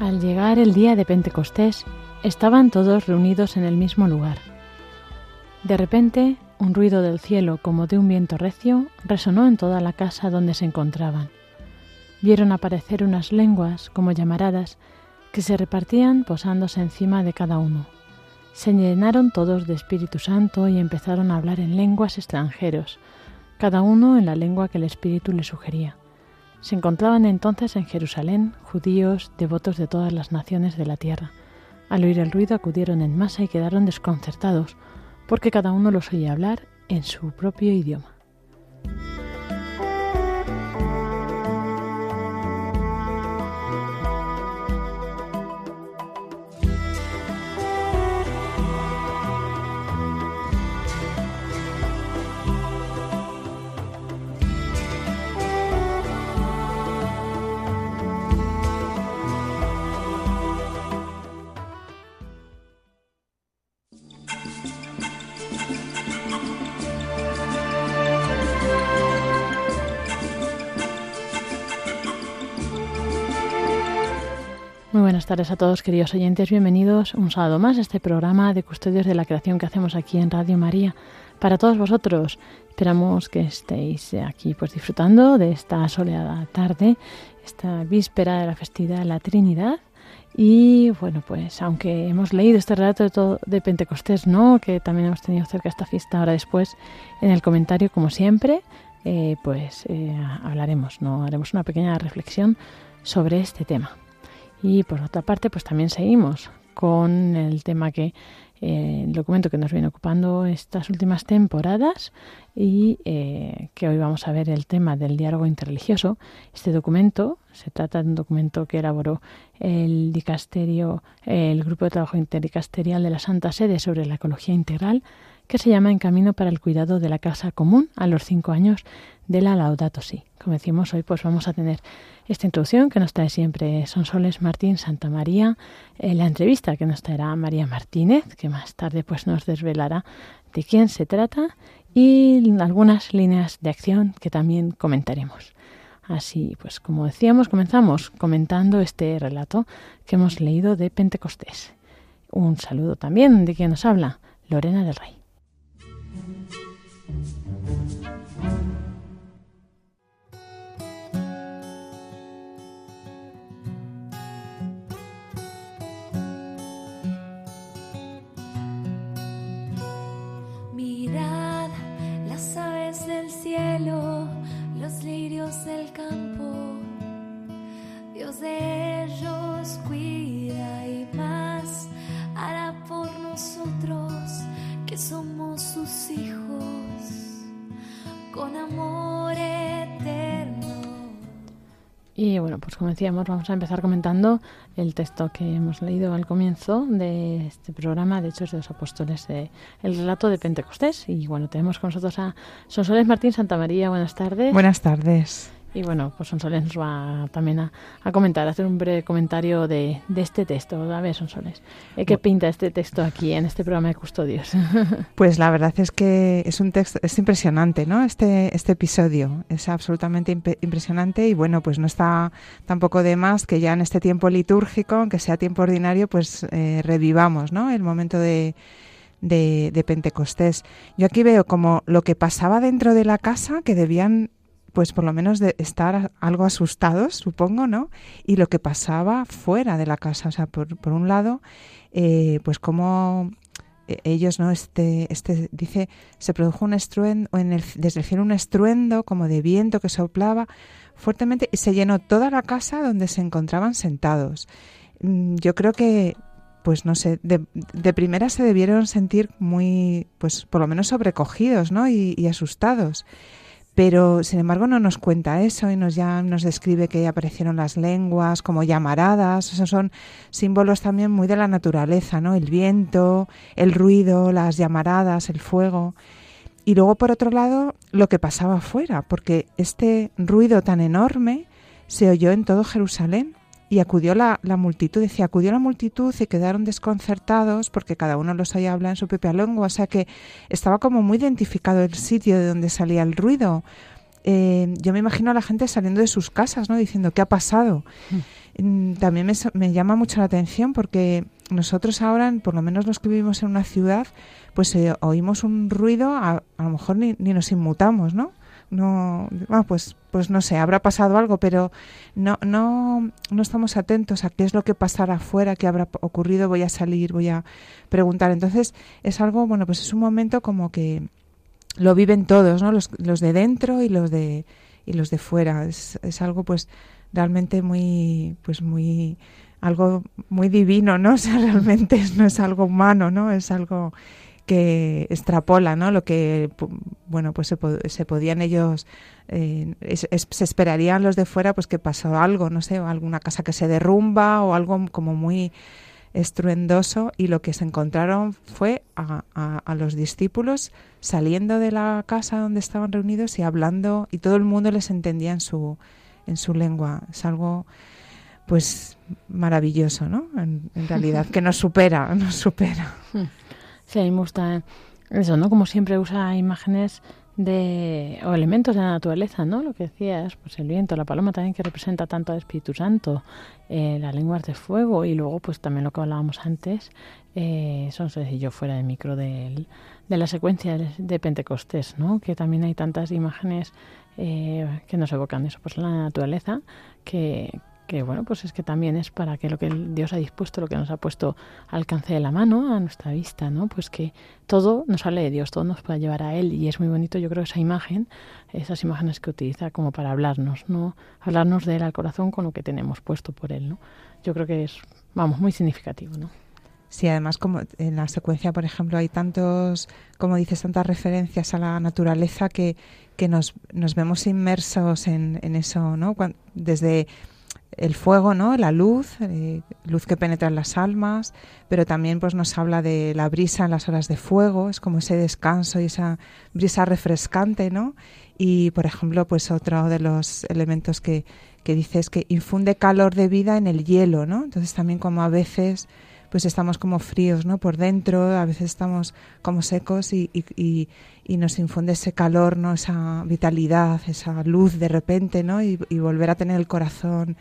Al llegar el día de Pentecostés, estaban todos reunidos en el mismo lugar. De repente, un ruido del cielo como de un viento recio resonó en toda la casa donde se encontraban. Vieron aparecer unas lenguas como llamaradas que se repartían posándose encima de cada uno. Se llenaron todos de Espíritu Santo y empezaron a hablar en lenguas extranjeros, cada uno en la lengua que el Espíritu le sugería. Se encontraban entonces en Jerusalén judíos devotos de todas las naciones de la tierra. Al oír el ruido acudieron en masa y quedaron desconcertados, porque cada uno los oía hablar en su propio idioma. Tardes a todos, queridos oyentes. Bienvenidos un sábado más a este programa de Custodios de la Creación que hacemos aquí en Radio María. Para todos vosotros, esperamos que estéis aquí pues disfrutando de esta soleada tarde, esta víspera de la festividad de la Trinidad. Y bueno, pues aunque hemos leído este relato de, todo, de Pentecostés, ¿no? Que también hemos tenido cerca esta fiesta ahora después en el comentario, como siempre, eh, pues eh, hablaremos, ¿no? Haremos una pequeña reflexión sobre este tema. Y por otra parte, pues también seguimos con el tema que eh, el documento que nos viene ocupando estas últimas temporadas y eh, que hoy vamos a ver el tema del diálogo interreligioso. Este documento se trata de un documento que elaboró el dicasterio, el grupo de trabajo interdicasterial de la Santa Sede sobre la ecología integral, que se llama En camino para el cuidado de la casa común a los cinco años de la Laudato Si. Como decimos hoy, pues vamos a tener esta introducción que nos trae siempre Sonsoles Martín Santa María, eh, la entrevista que nos traerá María Martínez, que más tarde pues nos desvelará de quién se trata y algunas líneas de acción que también comentaremos. Así pues, como decíamos, comenzamos comentando este relato que hemos leído de Pentecostés. Un saludo también de quien nos habla, Lorena del Rey. Mirad las aves del cielo, los lirios del campo. Dios de ellos cuida y más hará por nosotros que somos hijos con amor eterno. Y bueno, pues como decíamos, vamos a empezar comentando el texto que hemos leído al comienzo de este programa de Hechos de los Apóstoles, el relato de Pentecostés. Y bueno, tenemos con nosotros a Sonsoles Martín Santa María. Buenas tardes. Buenas tardes. Y bueno, pues Sonsoles nos va también a, comentar, a hacer un breve comentario de, este texto. A ver, Sonsoles, ¿eh, ¿qué pinta este texto aquí en este programa de Custodios? Pues la verdad es que es un texto, es impresionante, ¿no? Este, este episodio es absolutamente impresionante y bueno, pues no está tampoco de más que ya en este tiempo litúrgico, aunque sea tiempo ordinario, pues eh, revivamos, ¿no? El momento de, de, de, Pentecostés. Yo aquí veo como lo que pasaba dentro de la casa, que debían pues por lo menos de estar algo asustados, supongo, ¿no? Y lo que pasaba fuera de la casa, o sea, por, por un lado, eh, pues como eh, ellos, ¿no? Este, este dice, se produjo un estruendo, en el, desde el cielo un estruendo como de viento que soplaba fuertemente y se llenó toda la casa donde se encontraban sentados. Mm, yo creo que, pues no sé, de, de primera se debieron sentir muy, pues por lo menos sobrecogidos, ¿no? Y, y asustados. Pero, sin embargo, no nos cuenta eso y nos ya nos describe que aparecieron las lenguas como llamaradas. Esos son símbolos también muy de la naturaleza, ¿no? El viento, el ruido, las llamaradas, el fuego. Y luego, por otro lado, lo que pasaba afuera, porque este ruido tan enorme se oyó en todo Jerusalén y acudió la, la, multitud, decía, acudió la multitud y quedaron desconcertados porque cada uno los oía hablar en su propia lengua, o sea que estaba como muy identificado el sitio de donde salía el ruido. Eh, yo me imagino a la gente saliendo de sus casas, ¿no? Diciendo, ¿qué ha pasado? Mm. También me, me, llama mucho la atención porque nosotros ahora, por lo menos los que vivimos en una ciudad, pues eh, oímos un ruido, a, a lo mejor ni, ni nos inmutamos, ¿no? No ah, pues pues no sé habrá pasado algo pero no no no estamos atentos a qué es lo que pasará afuera qué habrá ocurrido voy a salir voy a preguntar. Entonces es algo bueno pues es un momento como que lo viven todos no los, los de dentro y los de y los de fuera. Es, es algo pues realmente muy pues muy algo muy divino no o sea realmente no es algo humano no es algo que extrapola ¿no? lo que bueno pues se, se podían ellos eh, se esperarían los de fuera pues que pasó algo no sé alguna casa que se derrumba o algo como muy estruendoso y lo que se encontraron fue a, a, los discípulos saliendo de la casa donde estaban reunidos y hablando y todo el mundo les entendía en su en su lengua. Es algo pues maravilloso no en, en realidad que nos supera nos supera Sí, a mí me gusta eso, ¿no? Como siempre usa imágenes de o elementos de la naturaleza, ¿no? Lo que decías, pues el viento, la paloma también que representa tanto al Espíritu Santo, eh, las lenguas de fuego y luego pues también lo que hablábamos antes, eh, son si yo fuera de micro de, de la secuencia de, Pentecostés, ¿no? Que también hay tantas imágenes eh, que nos evocan eso, pues la naturaleza, que, que bueno, pues es que también es para que lo que Dios ha dispuesto, lo que nos ha puesto al alcance de la mano, a nuestra vista, ¿no? Pues que todo nos sale de Dios, todo nos puede llevar a Él y es muy bonito, yo creo, esa imagen, esas imágenes que utiliza como para hablarnos, ¿no? Hablarnos de Él al corazón con lo que tenemos puesto por Él, ¿no? Yo creo que es, vamos, muy significativo, ¿no? Sí, además como en la secuencia, por ejemplo, hay tantos, como dices, tantas referencias a la naturaleza que, que nos, nos vemos inmersos en, en eso, ¿no? desde el fuego, ¿no? La luz, eh, luz que penetra en las almas, pero también pues nos habla de la brisa en las horas de fuego, es como ese descanso y esa brisa refrescante, ¿no? Y por ejemplo, pues otro de los elementos que, que dice es que infunde calor de vida en el hielo, ¿no? Entonces también como a veces pues estamos como fríos, ¿no? Por dentro, a veces estamos como secos y, y, y, nos infunde ese calor, ¿no? Esa vitalidad, esa luz de repente, ¿no? Y, y volver a tener el corazón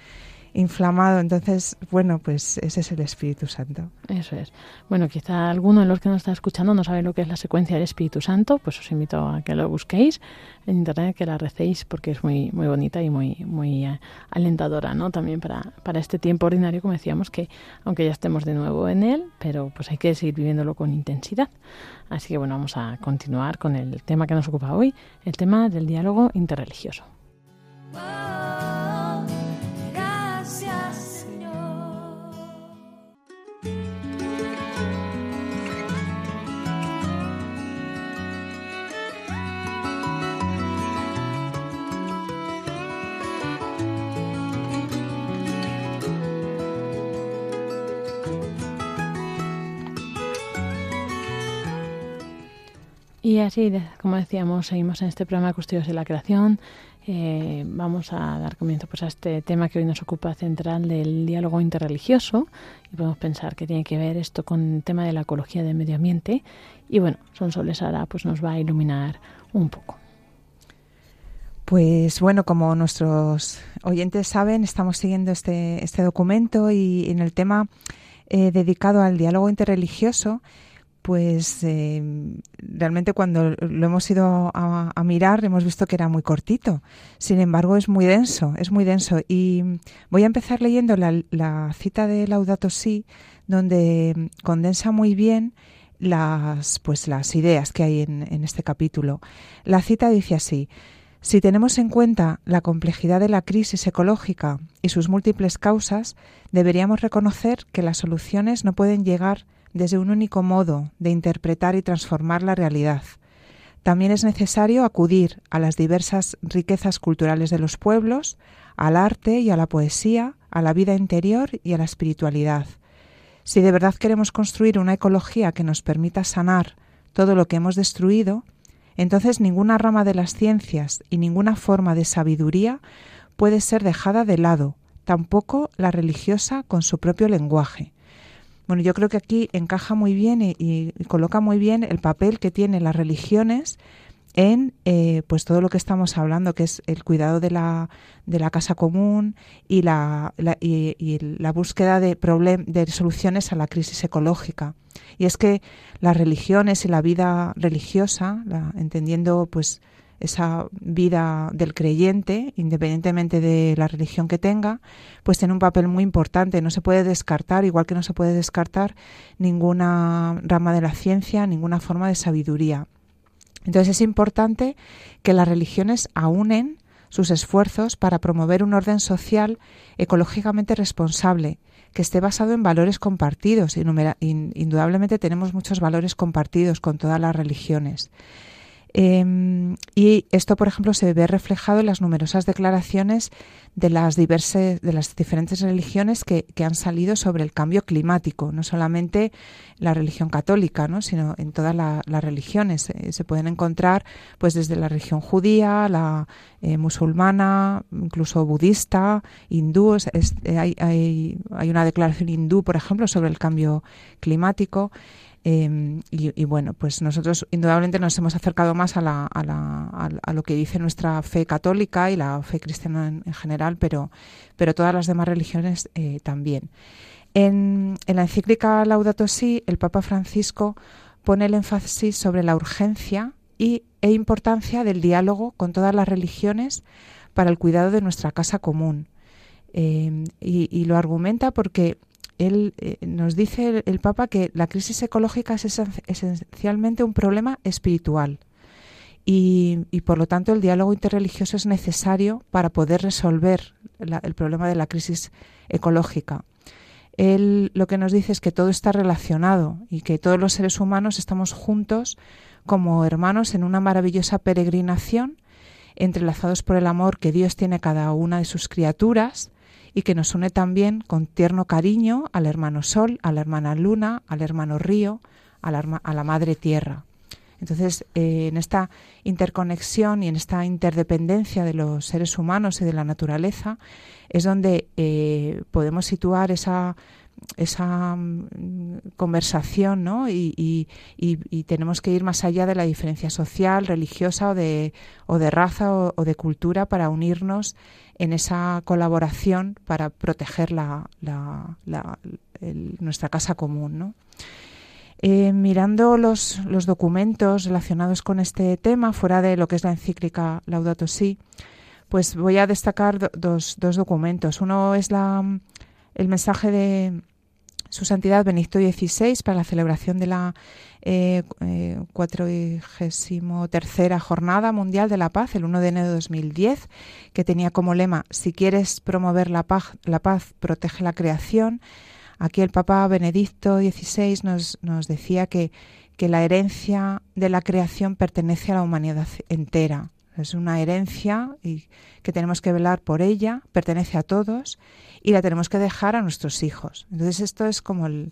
inflamado. Entonces, bueno, pues ese es el Espíritu Santo. Eso es. Bueno, quizá alguno de los que nos está escuchando no sabe lo que es la secuencia del Espíritu Santo, pues os invito a que lo busquéis en internet, que la recéis porque es muy muy bonita y muy muy eh, alentadora, ¿no? También para, para este tiempo ordinario, como decíamos, que aunque ya estemos de nuevo en él, pero pues hay que seguir viviéndolo con intensidad. Así que bueno, vamos a continuar con el tema que nos ocupa hoy, el tema del diálogo interreligioso. Y así, como decíamos, seguimos en este programa Custodios de la Creación. Eh, vamos a dar comienzo pues, a este tema que hoy nos ocupa central del diálogo interreligioso y podemos pensar que tiene que ver esto con el tema de la ecología del medio ambiente y bueno, Sonsoles ahora pues nos va a iluminar un poco. Pues bueno, como nuestros oyentes saben, estamos siguiendo este, este documento y en el tema eh, dedicado al diálogo interreligioso pues eh, realmente cuando lo hemos ido a, mirar hemos visto que era muy cortito. Sin embargo, es muy denso, es muy denso. Y voy a empezar leyendo la, cita de Laudato Si, donde condensa muy bien las, pues, las ideas que hay en, en este capítulo. La cita dice así. Si tenemos en cuenta la complejidad de la crisis ecológica y sus múltiples causas, deberíamos reconocer que las soluciones no pueden llegar desde un único modo de interpretar y transformar la realidad. También es necesario acudir a las diversas riquezas culturales de los pueblos, al arte y a la poesía, a la vida interior y a la espiritualidad. Si de verdad queremos construir una ecología que nos permita sanar todo lo que hemos destruido, entonces ninguna rama de las ciencias y ninguna forma de sabiduría puede ser dejada de lado, tampoco la religiosa con su propio lenguaje. Bueno, yo creo que aquí encaja muy bien y, coloca muy bien el papel que tienen las religiones en eh, pues todo lo que estamos hablando, que es el cuidado de la, de la casa común y la, y, la búsqueda de, de soluciones a la crisis ecológica. Y es que las religiones y la vida religiosa, entendiendo pues esa vida del creyente, independientemente de la religión que tenga, pues tiene un papel muy importante. No se puede descartar, igual que no se puede descartar ninguna rama de la ciencia, ninguna forma de sabiduría. Entonces es importante que las religiones aúnen sus esfuerzos para promover un orden social ecológicamente responsable, que esté basado en valores compartidos. Indudablemente tenemos muchos valores compartidos con todas las religiones. Em, y esto, por ejemplo, se ve reflejado en las numerosas declaraciones de las, diversas, de las diferentes religiones que, han salido sobre el cambio climático, no solamente la religión católica, ¿no? sino en todas las religiones. Eh, se pueden encontrar pues desde la religión judía, la eh, musulmana, incluso budista, hindú. Eh, hay, hay, hay una declaración hindú, por ejemplo, sobre el cambio climático. Em, y, bueno, pues nosotros indudablemente nos hemos acercado más a, lo que dice nuestra fe católica y la fe cristiana en, general, pero, pero todas las demás religiones eh, también. En, la encíclica Laudato Si, el Papa Francisco pone el énfasis sobre la urgencia y, e importancia del diálogo con todas las religiones para el cuidado de nuestra casa común. Em, y, lo argumenta porque él eh, nos dice el, Papa que la crisis ecológica es esencialmente un problema espiritual y, por lo tanto el diálogo interreligioso es necesario para poder resolver el problema de la crisis ecológica. Él lo que nos dice es que todo está relacionado y que todos los seres humanos estamos juntos como hermanos en una maravillosa peregrinación entrelazados por el amor que Dios tiene a cada una de sus criaturas y que nos une también con tierno cariño al hermano Sol, a la hermana Luna, al hermano Río, a la, Madre Tierra. Entonces, eh, en esta interconexión y en esta interdependencia de los seres humanos y de la naturaleza es donde eh, podemos situar esa, esa mm, conversación, ¿no? Y, tenemos que ir más allá de la diferencia social, religiosa o de, o de raza o de cultura para unirnos en esa colaboración para proteger la, nuestra casa común. Eh, mirando los, los, documentos relacionados con este tema, fuera de lo que es la encíclica Laudato Si, pues voy a destacar dos, dos documentos. Uno es la, el mensaje de su Santidad Benedicto XVI para la celebración de la eh, eh, tercera Jornada Mundial de la Paz, el 1 de enero de 2010, que tenía como lema, si quieres promover la paz, la paz protege la creación. Aquí el Papa Benedicto XVI nos, nos decía que, que la herencia de la creación pertenece a la humanidad entera. Es una herencia y que tenemos que velar por ella, pertenece a todos y la tenemos que dejar a nuestros hijos. Entonces esto es como el,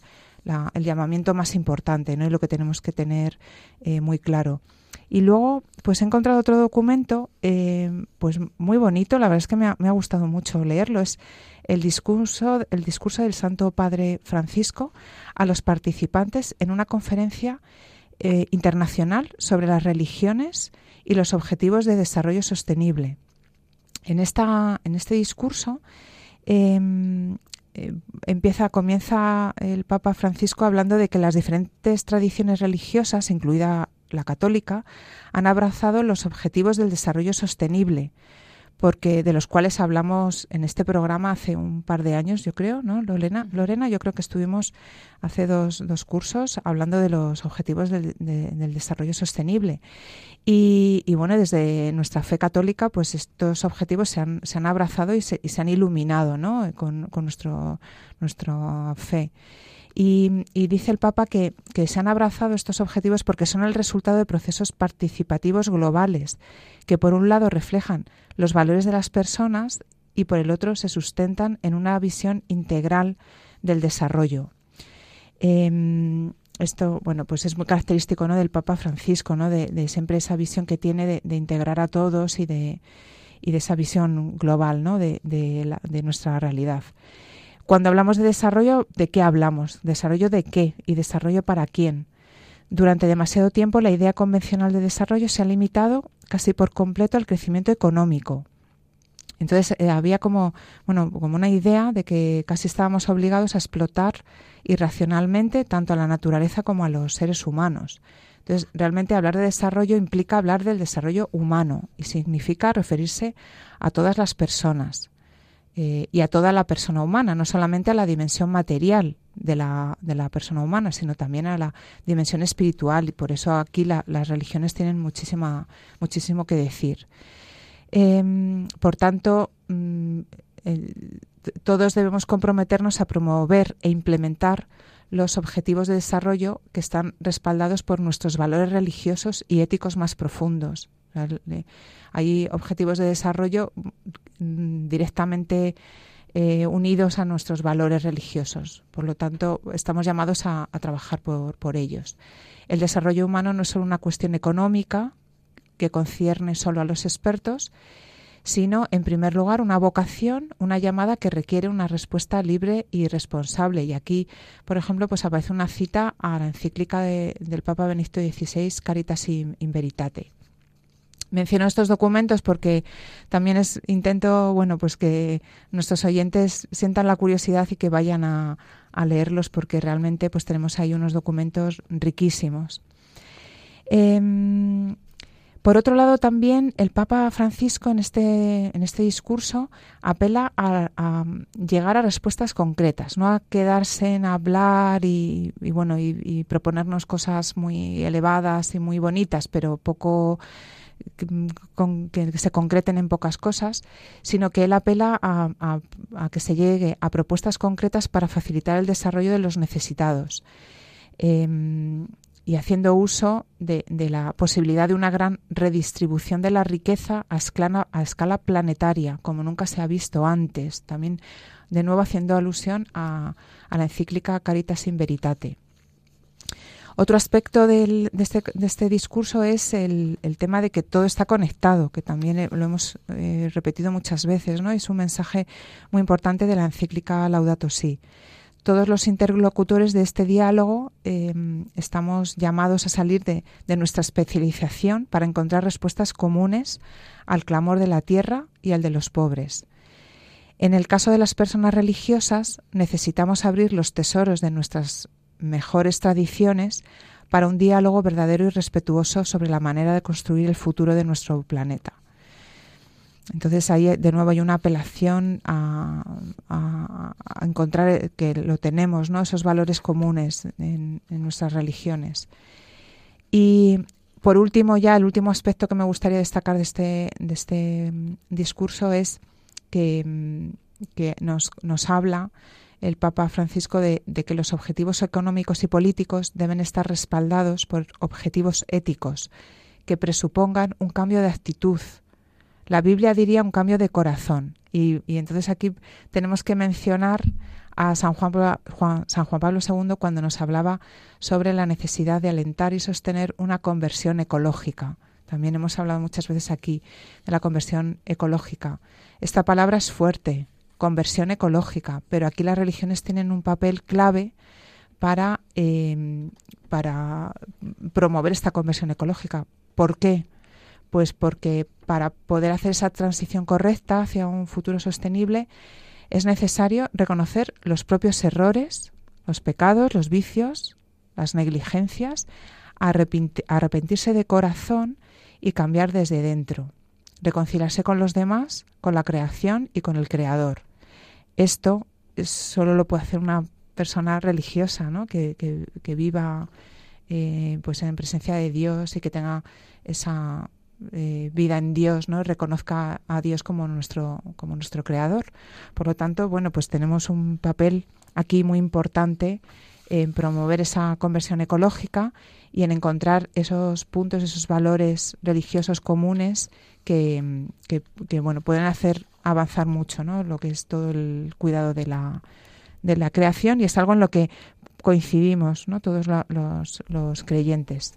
llamamiento más importante, ¿no? Y lo que tenemos que tener eh, muy claro. Y luego, pues he encontrado otro documento, eh, pues muy bonito, la verdad es que me ha, me ha, gustado mucho leerlo, es el discurso, el discurso del Santo Padre Francisco a los participantes en una conferencia eh, internacional sobre las religiones y los objetivos de desarrollo sostenible. En, esta, en este discurso em, eh, empieza, comienza el Papa Francisco hablando de que las diferentes tradiciones religiosas, incluida la católica, han abrazado los objetivos del desarrollo sostenible, porque de los cuales hablamos en este programa hace un par de años, yo creo, ¿no? Lorena, Lorena yo creo que estuvimos hace dos, dos cursos hablando de los objetivos del, del desarrollo sostenible. Y, y, bueno, desde nuestra fe católica, pues estos objetivos se han, se han abrazado y se, y se han iluminado, ¿no? Con, nuestro, nuestra fe. Y, y, dice el Papa que, que, se han abrazado estos objetivos porque son el resultado de procesos participativos globales, que por un lado reflejan los valores de las personas y por el otro se sustentan en una visión integral del desarrollo. Eh, esto, bueno, pues es muy característico ¿no? del Papa Francisco, ¿no? de, de siempre esa visión que tiene de, integrar a todos y de, y de esa visión global ¿no? de, de nuestra realidad. Cuando hablamos de desarrollo, ¿de qué hablamos? ¿Desarrollo de qué? ¿Y desarrollo para quién? Durante demasiado tiempo la idea convencional de desarrollo se ha limitado casi por completo al crecimiento económico. Entonces eh, había como, bueno, como una idea de que casi estábamos obligados a explotar irracionalmente tanto a la naturaleza como a los seres humanos. Entonces, realmente hablar de desarrollo implica hablar del desarrollo humano y significa referirse a todas las personas eh, y a toda la persona humana, no solamente a la dimensión material de la, de la persona humana, sino también a la dimensión espiritual. Y por eso aquí la, las religiones tienen muchísima, muchísimo que decir. Eh, por tanto, mm, todos debemos comprometernos a promover e implementar los objetivos de desarrollo que están respaldados por nuestros valores religiosos y éticos más profundos. Hay objetivos de desarrollo mm, directamente eh, unidos a nuestros valores religiosos. Por lo tanto, estamos llamados a, trabajar por, ellos. El desarrollo humano no es solo una cuestión económica que concierne solo a los expertos, sino, en primer lugar, una vocación, una llamada que requiere una respuesta libre y responsable. Y aquí, por ejemplo, pues aparece una cita a la encíclica de, del Papa Benedicto XVI, Caritas in, Veritate. Menciono estos documentos porque también intento, bueno, pues que nuestros oyentes sientan la curiosidad y que vayan a, leerlos porque realmente pues tenemos ahí unos documentos riquísimos. Eh, por otro lado, también el Papa Francisco en este, en este discurso apela a, llegar a respuestas concretas, no a quedarse en hablar y, bueno y, proponernos cosas muy elevadas y muy bonitas, pero poco con, que se concreten en pocas cosas, sino que él apela a, que se llegue a propuestas concretas para facilitar el desarrollo de los necesitados. Eh, y haciendo uso de, de, la posibilidad de una gran redistribución de la riqueza a escala, a escala, planetaria, como nunca se ha visto antes. También, de nuevo, haciendo alusión a, a la encíclica Caritas in Veritate. Otro aspecto de, este, de, este, discurso es el, el, tema de que todo está conectado, que también lo hemos eh, repetido muchas veces, ¿no? Es un mensaje muy importante de la encíclica Laudato Si todos los interlocutores de este diálogo eh, estamos llamados a salir de, de, nuestra especialización para encontrar respuestas comunes al clamor de la tierra y al de los pobres. En el caso de las personas religiosas, necesitamos abrir los tesoros de nuestras mejores tradiciones para un diálogo verdadero y respetuoso sobre la manera de construir el futuro de nuestro planeta. Entonces ahí de nuevo hay una apelación a, encontrar que lo tenemos, ¿no? Esos valores comunes en, nuestras religiones. Y por último, ya el último aspecto que me gustaría destacar de este, de este discurso es que, que nos, nos habla el Papa Francisco de, que los objetivos económicos y políticos deben estar respaldados por objetivos éticos que presupongan un cambio de actitud La Biblia diría un cambio de corazón. Y, entonces aquí tenemos que mencionar a San Juan, Pablo II cuando nos hablaba sobre la necesidad de alentar y sostener una conversión ecológica. También hemos hablado muchas veces aquí de la conversión ecológica. Esta palabra es fuerte, conversión ecológica, pero aquí las religiones tienen un papel clave para, em, para promover esta conversión ecológica. ¿Por qué? Pues porque para poder hacer esa transición correcta hacia un futuro sostenible es necesario reconocer los propios errores, los pecados, los vicios, las negligencias, arrepentirse de corazón y cambiar desde dentro, reconciliarse con los demás, con la creación y con el Creador. Esto solo lo puede hacer una persona religiosa, ¿no? que, que, viva eh, pues en presencia de Dios y que tenga esa eh, vida en Dios, ¿no? reconozca a Dios como nuestro, como nuestro creador. Por lo tanto, bueno, pues tenemos un papel aquí muy importante en promover esa conversión ecológica y en encontrar esos puntos, esos valores religiosos comunes que, que, bueno, pueden hacer avanzar mucho, ¿no? Lo que es todo el cuidado de la, de la creación y es algo en lo que coincidimos, ¿no? Todos los, los creyentes.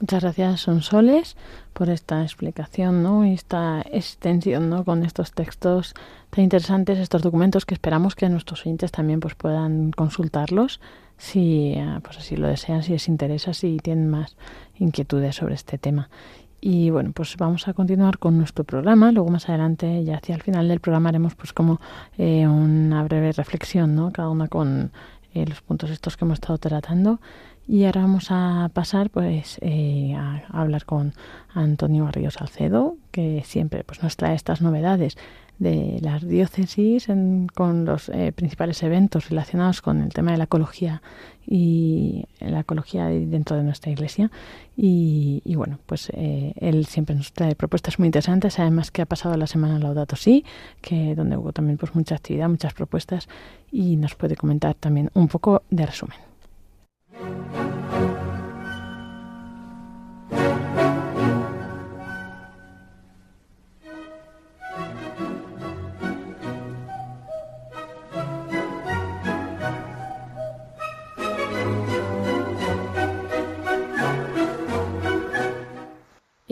Muchas gracias, Sonsoles, por esta explicación ¿no? y esta extensión ¿no? con estos textos tan interesantes, estos documentos que esperamos que nuestros oyentes también pues, puedan consultarlos si ah, pues así lo desean, si les interesa, si tienen más inquietudes sobre este tema. Y bueno, pues vamos a continuar con nuestro programa. Luego más adelante, ya hacia el final del programa, haremos pues como eh, una breve reflexión, ¿no? Cada una con eh, los puntos estos que hemos estado tratando. Y ahora vamos a pasar pues eh, a, hablar con Antonio Barrio Salcedo, que siempre pues, nos trae estas novedades de las diócesis con los eh, principales eventos relacionados con el tema de la ecología y la ecología dentro de nuestra iglesia. Y, bueno, pues eh, él siempre nos trae propuestas muy interesantes, además que ha pasado la semana Laudato Si, que donde hubo también pues mucha actividad, muchas propuestas, y nos puede comentar también un poco de resumen. Thank you.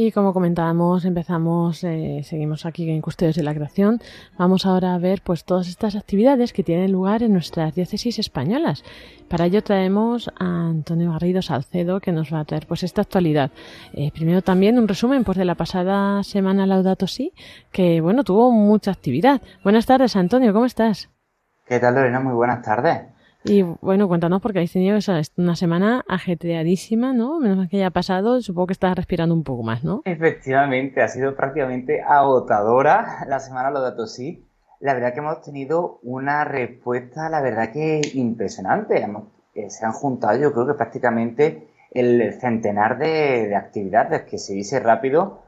Y como comentábamos, empezamos, eh, seguimos aquí en Custodios de la Creación. Vamos ahora a ver pues todas estas actividades que tienen lugar en nuestras diócesis españolas. Para ello traemos a Antonio Garrido Salcedo que nos va a traer pues esta actualidad. Eh, primero también un resumen pues de la pasada semana Laudato Si, que bueno, tuvo mucha actividad. Buenas tardes, Antonio, ¿cómo estás? ¿Qué tal, Lorena? Muy buenas tardes. Y bueno, cuéntanos, porque habéis tenido una semana ajetreadísima, ¿no? Menos mal que haya pasado, supongo que estás respirando un poco más, ¿no? Efectivamente, ha sido prácticamente agotadora la semana, los datos sí. La verdad que hemos tenido una respuesta, la verdad que impresionante. Eh, se han juntado, yo creo que prácticamente el centenar de, actividades, que se dice rápido,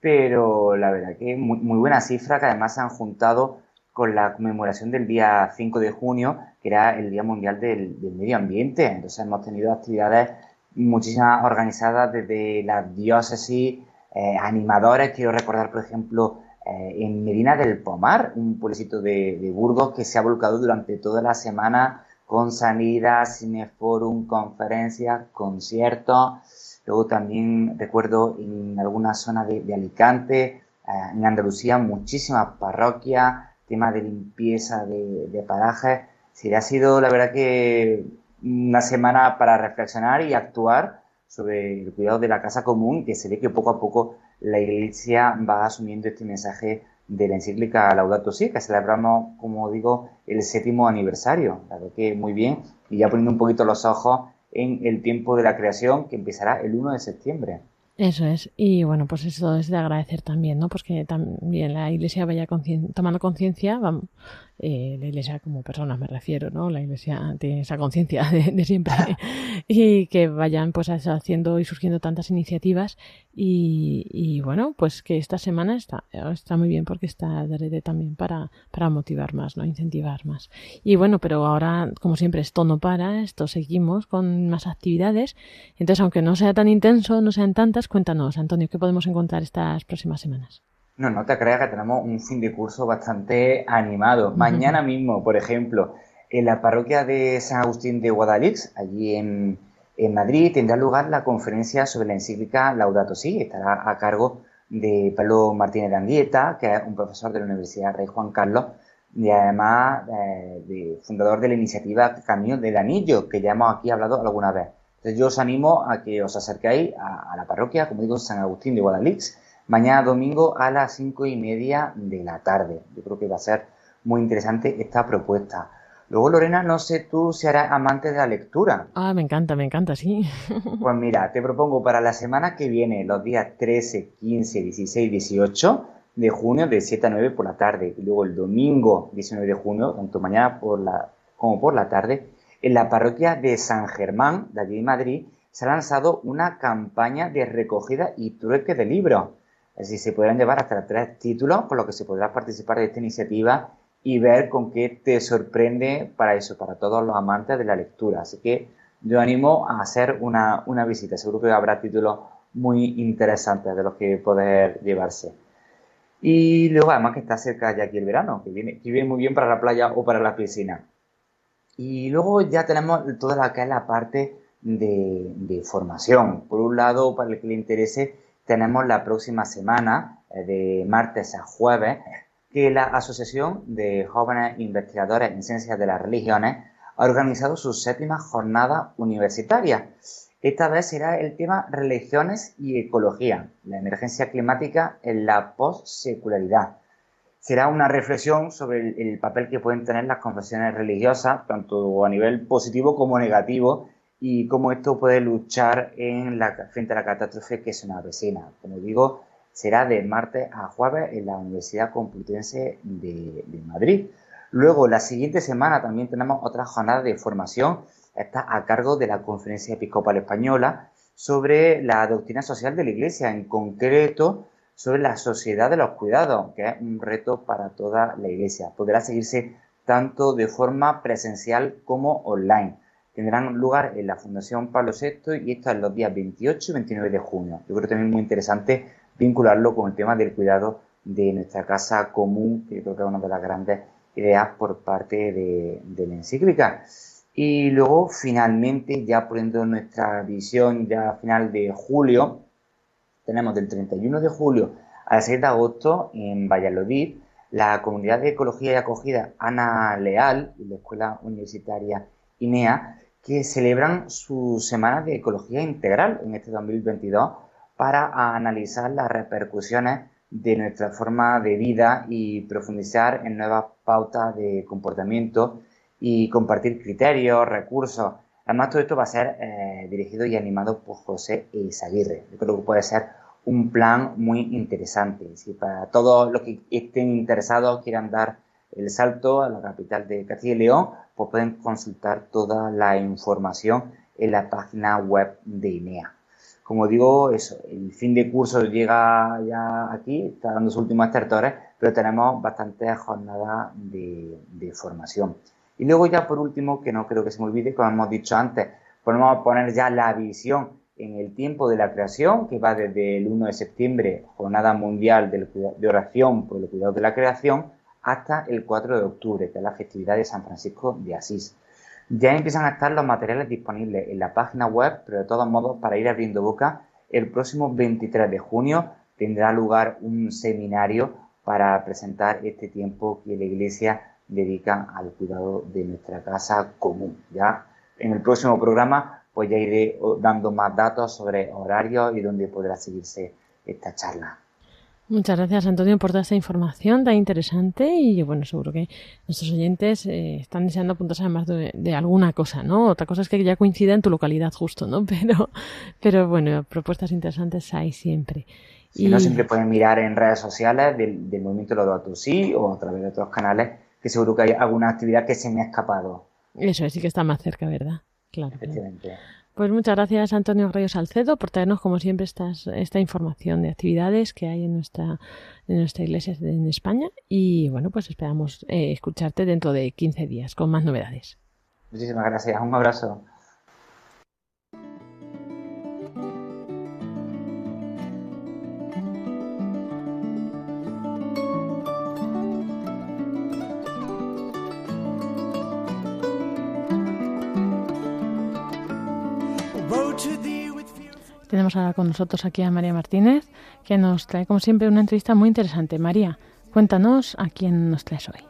pero la verdad que muy, muy buena cifra, que además se han juntado con la conmemoración del día 5 de junio, era el Día Mundial del, Medio Ambiente. Entonces hemos tenido actividades muchísimas organizadas desde la diócesis, eh, animadores, quiero recordar, por ejemplo, eh, en Medina del Pomar, un pueblecito de, Burgos que se ha volcado durante toda la semana con sanidad, cineforum, conferencias, conciertos. Luego también recuerdo en alguna zona de, Alicante, eh, en Andalucía, muchísimas parroquias, tema de limpieza de parajes. Sí, ha sido la verdad que una semana para reflexionar y actuar sobre el cuidado de la casa común, que se ve que poco a poco la Iglesia va asumiendo este mensaje de la encíclica Laudato Si, que celebramos, como digo, el séptimo aniversario. La verdad que muy bien, y ya poniendo un poquito los ojos en el tiempo de la creación, que empezará el 1 de septiembre. Eso es. Y bueno, pues eso es de agradecer también, ¿no? Pues que también la Iglesia vaya tomando conciencia, eh, la Iglesia como personas me refiero, ¿no? La Iglesia tiene esa conciencia de, siempre y que vayan pues haciendo y surgiendo tantas iniciativas y, y, bueno, pues que esta semana está, está muy bien porque está de red también para, para motivar más, ¿no? Incentivar más. Y bueno, pero ahora, como siempre, esto no para, esto seguimos con más actividades. Entonces, aunque no sea tan intenso, no sean tantas, cuéntanos, Antonio, ¿qué podemos encontrar estas próximas semanas? No, no te creas que tenemos un fin de curso bastante animado. Mañana mismo, por ejemplo, en la parroquia de San Agustín de Guadalix, allí en, Madrid, tendrá lugar la conferencia sobre la encíclica Laudato Si. Estará a cargo de Pablo Martínez de Andieta, que es un profesor de la Universidad Rey Juan Carlos, y además eh, fundador de la iniciativa Camino del Anillo, que ya hemos aquí hablado alguna vez. Entonces yo os animo a que os acerquéis a, a la parroquia, como digo, San Agustín de Guadalix, mañana domingo a las cinco y media de la tarde. Yo creo que va a ser muy interesante esta propuesta. Luego, Lorena, no sé tú si harás amante de la lectura. Ah, me encanta, me encanta, sí. Pues mira, te propongo para la semana que viene, los días 13, 15, 16, 18 de junio, de 7 a 9 por la tarde. Y luego el domingo 19 de junio, tanto mañana por la, como por la tarde, en la parroquia de San Germán, de allí en Madrid, se ha lanzado una campaña de recogida y trueque de libros. Así se podrán llevar hasta tres títulos, por lo que se podrá participar de esta iniciativa y ver con qué te sorprende para eso, para todos los amantes de la lectura. Así que yo animo a hacer una, visita. Seguro que habrá títulos muy interesantes de los que poder llevarse. Y luego, además, que está cerca ya aquí el verano, que viene, que viene muy bien para la playa o para la piscina. Y luego ya tenemos toda la es la parte de, de formación. Por un lado, para el que le interese, tenemos la próxima semana, eh, de martes a jueves, que la Asociación de Jóvenes Investigadores en Ciencias de las Religiones ha organizado su séptima jornada universitaria. Esta vez será el tema Religiones y Ecología, la emergencia climática en la post-secularidad. Será una reflexión sobre el, papel que pueden tener las confesiones religiosas, tanto a nivel positivo como negativo, y cómo esto puede luchar en la, frente a la catástrofe que se nos avecina. Como digo, será de martes a jueves en la Universidad Complutense de, Madrid. Luego, la siguiente semana también tenemos otra jornada de formación, está a cargo de la Conferencia Episcopal Española, sobre la doctrina social de la Iglesia, en concreto sobre la sociedad de los cuidados, que es un reto para toda la Iglesia. Podrá seguirse tanto de forma presencial como online tendrán lugar en la Fundación Pablo VI y esto es los días 28 y 29 de junio. Yo creo también muy interesante vincularlo con el tema del cuidado de nuestra casa común, que creo que es una de las grandes ideas por parte de, la encíclica. Y luego, finalmente, ya poniendo nuestra visión ya final de julio, tenemos del 31 de julio al 6 de agosto en Valladolid la Comunidad de Ecología y Acogida Ana Leal y la Escuela Universitaria INEA que celebran su Semana de Ecología Integral en este 2022 para analizar las repercusiones de nuestra forma de vida y profundizar en nuevas pautas de comportamiento y compartir criterios, recursos. Además, todo esto va a ser eh, dirigido y animado por José Isaguirre. Yo creo que puede ser un plan muy interesante. Si para todos los que estén interesados quieran dar el salto a la capital de Castilla y León, pues pueden consultar toda la información en la página web de INEA. Como digo, el fin de curso llega ya aquí, está dando sus últimos estertores, pero tenemos bastantes jornadas de, formación. Y luego ya por último, que no creo que se me olvide, como hemos dicho antes, podemos poner ya la visión en el tiempo de la creación, que va desde el 1 de septiembre, Jornada Mundial de Oración por el Cuidado de la Creación, hasta el 4 de octubre, que es la festividad de San Francisco de Asís. Ya empiezan a estar los materiales disponibles en la página web, pero de todos modos, para ir abriendo boca, el próximo 23 de junio tendrá lugar un seminario para presentar este tiempo que la Iglesia dedica al cuidado de nuestra casa común. Ya en el próximo programa, pues ya iré dando más datos sobre horarios y dónde podrá seguirse esta charla. Muchas gracias, Antonio, por toda esta información tan interesante y bueno, seguro que nuestros oyentes eh, están deseando apuntarse además de, de, alguna cosa, ¿no? Otra cosa es que ya coincida en tu localidad justo, ¿no? Pero, pero bueno, propuestas interesantes hay siempre. Si y... no, siempre pueden mirar en redes sociales del, del Movimiento Lodato Sí o a través de otros canales, que seguro que hay alguna actividad que se me ha escapado. Eso sí que está más cerca, ¿verdad? Claro. Efectivamente. Pues muchas gracias Antonio Reyes Salcedo por traernos como siempre estas, esta información de actividades que hay en nuestra, en nuestra iglesia en España y bueno pues esperamos eh, escucharte dentro de 15 días con más novedades. Muchísimas gracias, un abrazo. Tenemos con nosotros aquí a María Martínez, que nos trae como siempre una entrevista muy interesante. María, cuéntanos a quién nos traes hoy.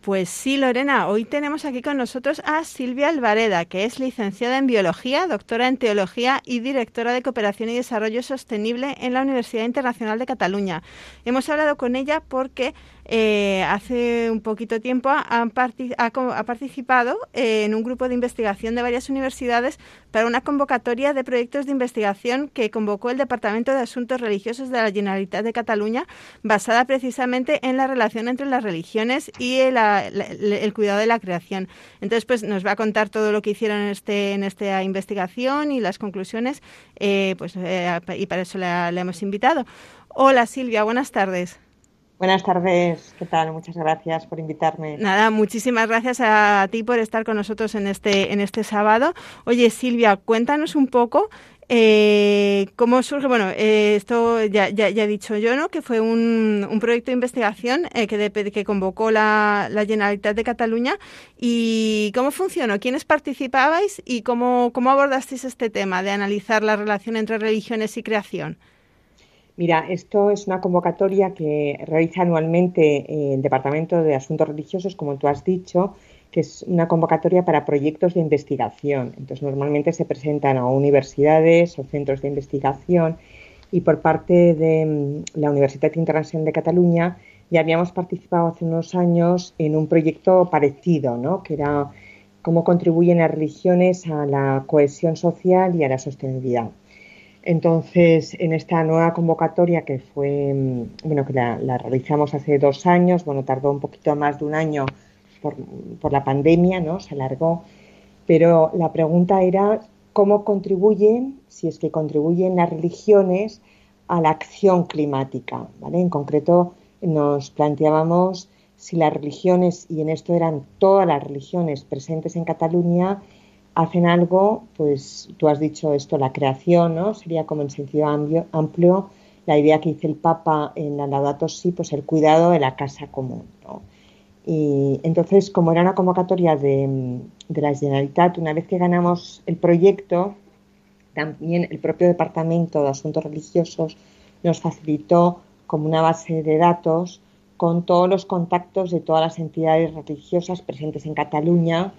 Pues sí, Lorena, hoy tenemos aquí con nosotros a Silvia Alvareda, que es licenciada en Biología, doctora en Teología y directora de Cooperación y Desarrollo Sostenible en la Universidad Internacional de Cataluña. Hemos hablado con ella porque eh, hace un poquito tiempo ha, participado eh, en un grupo de investigación de varias universidades para una convocatoria de proyectos de investigación que convocó el Departamento de Asuntos Religiosos de la Generalitat de Cataluña, basada precisamente en la relación entre las religiones y el, cuidado de la creación. Entonces, pues nos va a contar todo lo que hicieron en, este, en esta investigación y las conclusiones, eh, pues, y para eso la hemos invitado. Hola Silvia, buenas tardes. Buenas tardes, ¿qué tal? Muchas gracias por invitarme. Nada, muchísimas gracias a ti por estar con nosotros en este, en este sábado. Oye, Silvia, cuéntanos un poco eh, ¿Cómo surge? Bueno, eh, esto ya, ya, he dicho yo, ¿no? Que fue un, un proyecto de investigación eh, que, que convocó la, la, Generalitat de Cataluña. ¿Y cómo funcionó? ¿Quiénes participabais y cómo, cómo abordasteis este tema de analizar la relación entre religiones y creación? Mira, esto es una convocatoria que realiza anualmente el Departamento de Asuntos Religiosos, como tú has dicho, que es una convocatoria para proyectos de investigación. Entonces, normalmente se presentan a universidades o centros de investigación y por parte de mm, la Universidad Internacional de Cataluña ya habíamos participado hace unos años en un proyecto parecido, ¿no? que era cómo contribuyen las religiones a la cohesión social y a la sostenibilidad. Entonces, en esta nueva convocatoria que fue, mm, bueno, que la, realizamos hace dos años, bueno, tardó un poquito más de un año por, por, la pandemia, ¿no? Se alargó, pero la pregunta era cómo contribuyen, si es que contribuyen las religiones a la acción climática, ¿vale? En concreto, nos planteábamos si las religiones, y en esto eran todas las religiones presentes en Cataluña, hacen algo, pues tú has dicho esto, la creación, ¿no? Sería como en sentido amplio, la idea que dice el Papa en la Laudato Si, pues el cuidado de la casa común, ¿no? Y entonces, como era una convocatoria de, de la Generalitat, una vez que ganamos el proyecto, también el propio Departamento de Asuntos Religiosos nos facilitó como una base de datos con todos los contactos de todas las entidades religiosas presentes en Cataluña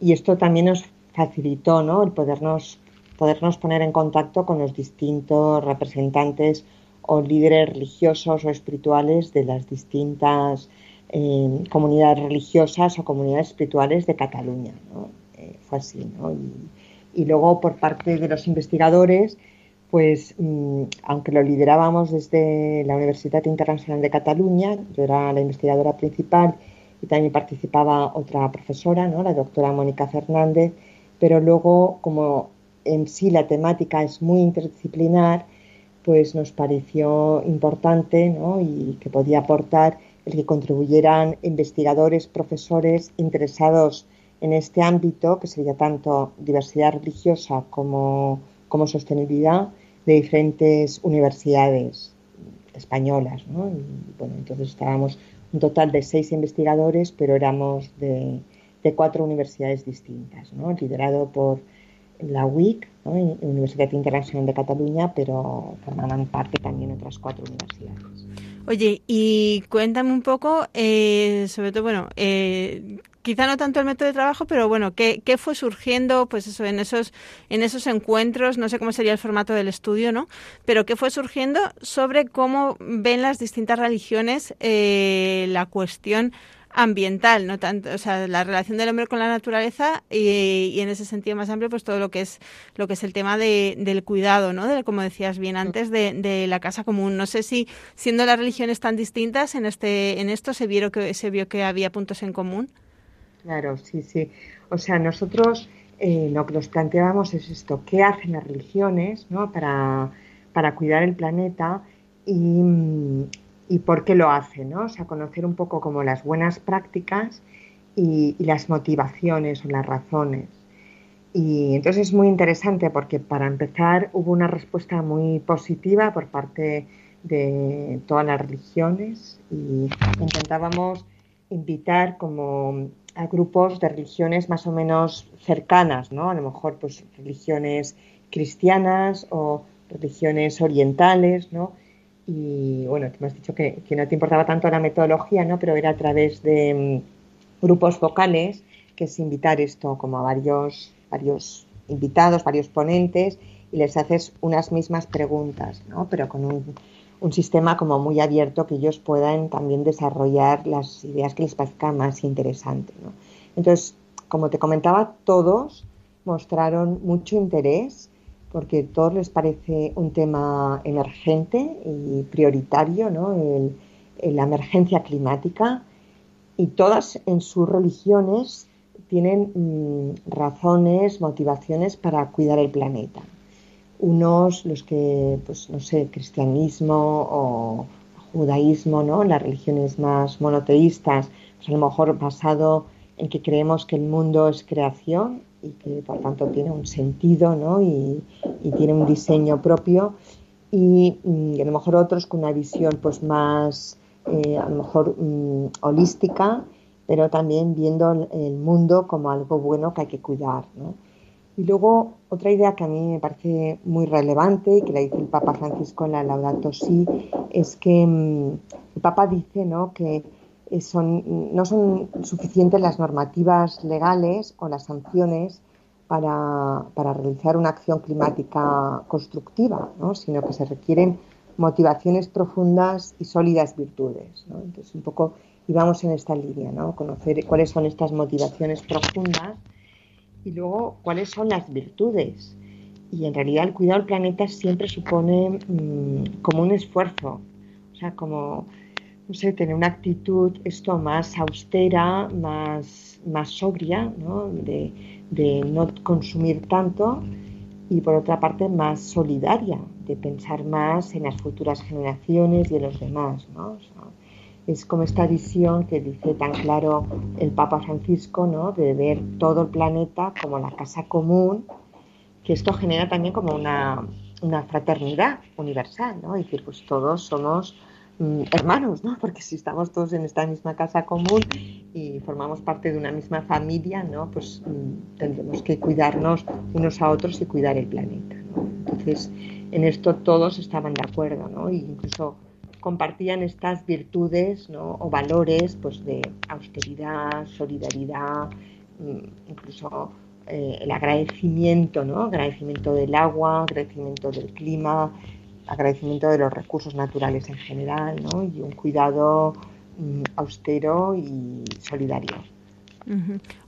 y esto también nos facilitó ¿no? el podernos, podernos poner en contacto con los distintos representantes o líderes religiosos o espirituales de las distintas eh, comunidades religiosas o comunidades espirituales de Cataluña. ¿no? Eh, fue así. ¿no? Y, luego por parte de los investigadores, pues mm, aunque lo liderábamos desde la Universidad Internacional de Cataluña, yo era la investigadora principal y también participaba otra profesora, ¿no? la doctora Mónica Fernández, pero luego como en sí la temática es muy interdisciplinar, pues nos pareció importante ¿no? y que podía aportar el que contribuyeran investigadores, profesores interesados en este ámbito, que sería tanto diversidad religiosa como, como sostenibilidad, de diferentes universidades españolas. ¿no? Bueno, entonces estábamos un total de seis investigadores, pero éramos de, de cuatro universidades distintas, ¿no? liderado por la UIC, Universidad Internacional de Cataluña, pero formaban parte también otras cuatro universidades. Oye, y cuéntame un poco, eh, sobre todo, bueno, eh, quizá no tanto el método de trabajo, pero bueno, ¿qué, ¿qué, fue surgiendo, pues eso, en esos, en esos encuentros, no sé cómo sería el formato del estudio, ¿no? Pero qué fue surgiendo sobre cómo ven las distintas religiones eh, la cuestión ambiental, no tanto, o sea, la relación del hombre con la naturaleza y, en ese sentido más amplio, pues todo lo que es lo que es el tema de, del cuidado, ¿no? De, como decías bien antes, de, de, la casa común. No sé si siendo las religiones tan distintas en este en esto se vieron que se vio que había puntos en común. Claro, sí, sí. O sea, nosotros eh, lo que nos planteábamos es esto: qué hacen las religiones, ¿no? Para para cuidar el planeta y, y por qué lo hace, ¿no? O sea, conocer un poco como las buenas prácticas y, las motivaciones o las razones. Y entonces es muy interesante porque para empezar hubo una respuesta muy positiva por parte de todas las religiones y intentábamos invitar como a grupos de religiones más o menos cercanas, ¿no? A lo mejor pues religiones cristianas o religiones orientales, ¿no? Y bueno, te has dicho que, no te importaba tanto la metodología, ¿no? Pero era a través de mm, grupos vocales, que es invitar esto como a varios, varios invitados, varios ponentes, y les haces unas mismas preguntas, ¿no? Pero con un, un sistema como muy abierto que ellos puedan también desarrollar las ideas que les parezcan más interesantes, ¿no? Entonces, como te comentaba, todos mostraron mucho interés porque a todos les parece un tema emergente y prioritario, ¿no? la emergencia climática, y todas en sus religiones tienen mm, razones, motivaciones para cuidar el planeta. Unos, los que, pues no sé, cristianismo o judaísmo, ¿no? Las religiones más monoteístas, pues a lo mejor basado en que creemos que el mundo es creación y que por tanto tiene un sentido ¿no? y, tiene un diseño propio y, mm, a lo mejor otros con una visión pues más eh, a lo mejor mm, holística pero también viendo el mundo como algo bueno que hay que cuidar ¿no? y luego otra idea que a mí me parece muy relevante y que la dice el Papa Francisco en la Laudato Si es que mm, el Papa dice ¿no? que son, no son suficientes las normativas legales o las sanciones para, realizar una acción climática constructiva, sino que se requieren motivaciones profundas y sólidas virtudes. Entonces, un poco íbamos en esta línea, ¿no? conocer cuáles son estas motivaciones profundas y luego cuáles son las virtudes. Y en realidad el cuidado del planeta siempre supone mm, como un esfuerzo, o sea, como no sé, tener una actitud esto más austera, más, más sobria, ¿no? De, no consumir tanto y por otra parte más solidaria, de pensar más en las futuras generaciones y en los demás, ¿no? es como esta visión que dice tan claro el Papa Francisco, ¿no? De ver todo el planeta como la casa común, que esto genera también como una, una fraternidad universal, ¿no? Es decir, pues todos somos hermanos, ¿no? Porque si estamos todos en esta misma casa común y formamos parte de una misma familia, ¿no? Pues mm, tendremos que cuidarnos unos a otros y cuidar el planeta. Entonces, en esto todos estaban de acuerdo, ¿no? E incluso compartían estas virtudes, ¿no? O valores, pues de austeridad, solidaridad, mm, incluso eh, el agradecimiento, ¿no? Agradecimiento del agua, agradecimiento del clima, agradecimiento de los recursos naturales en general ¿no? y un cuidado mm, austero y solidario.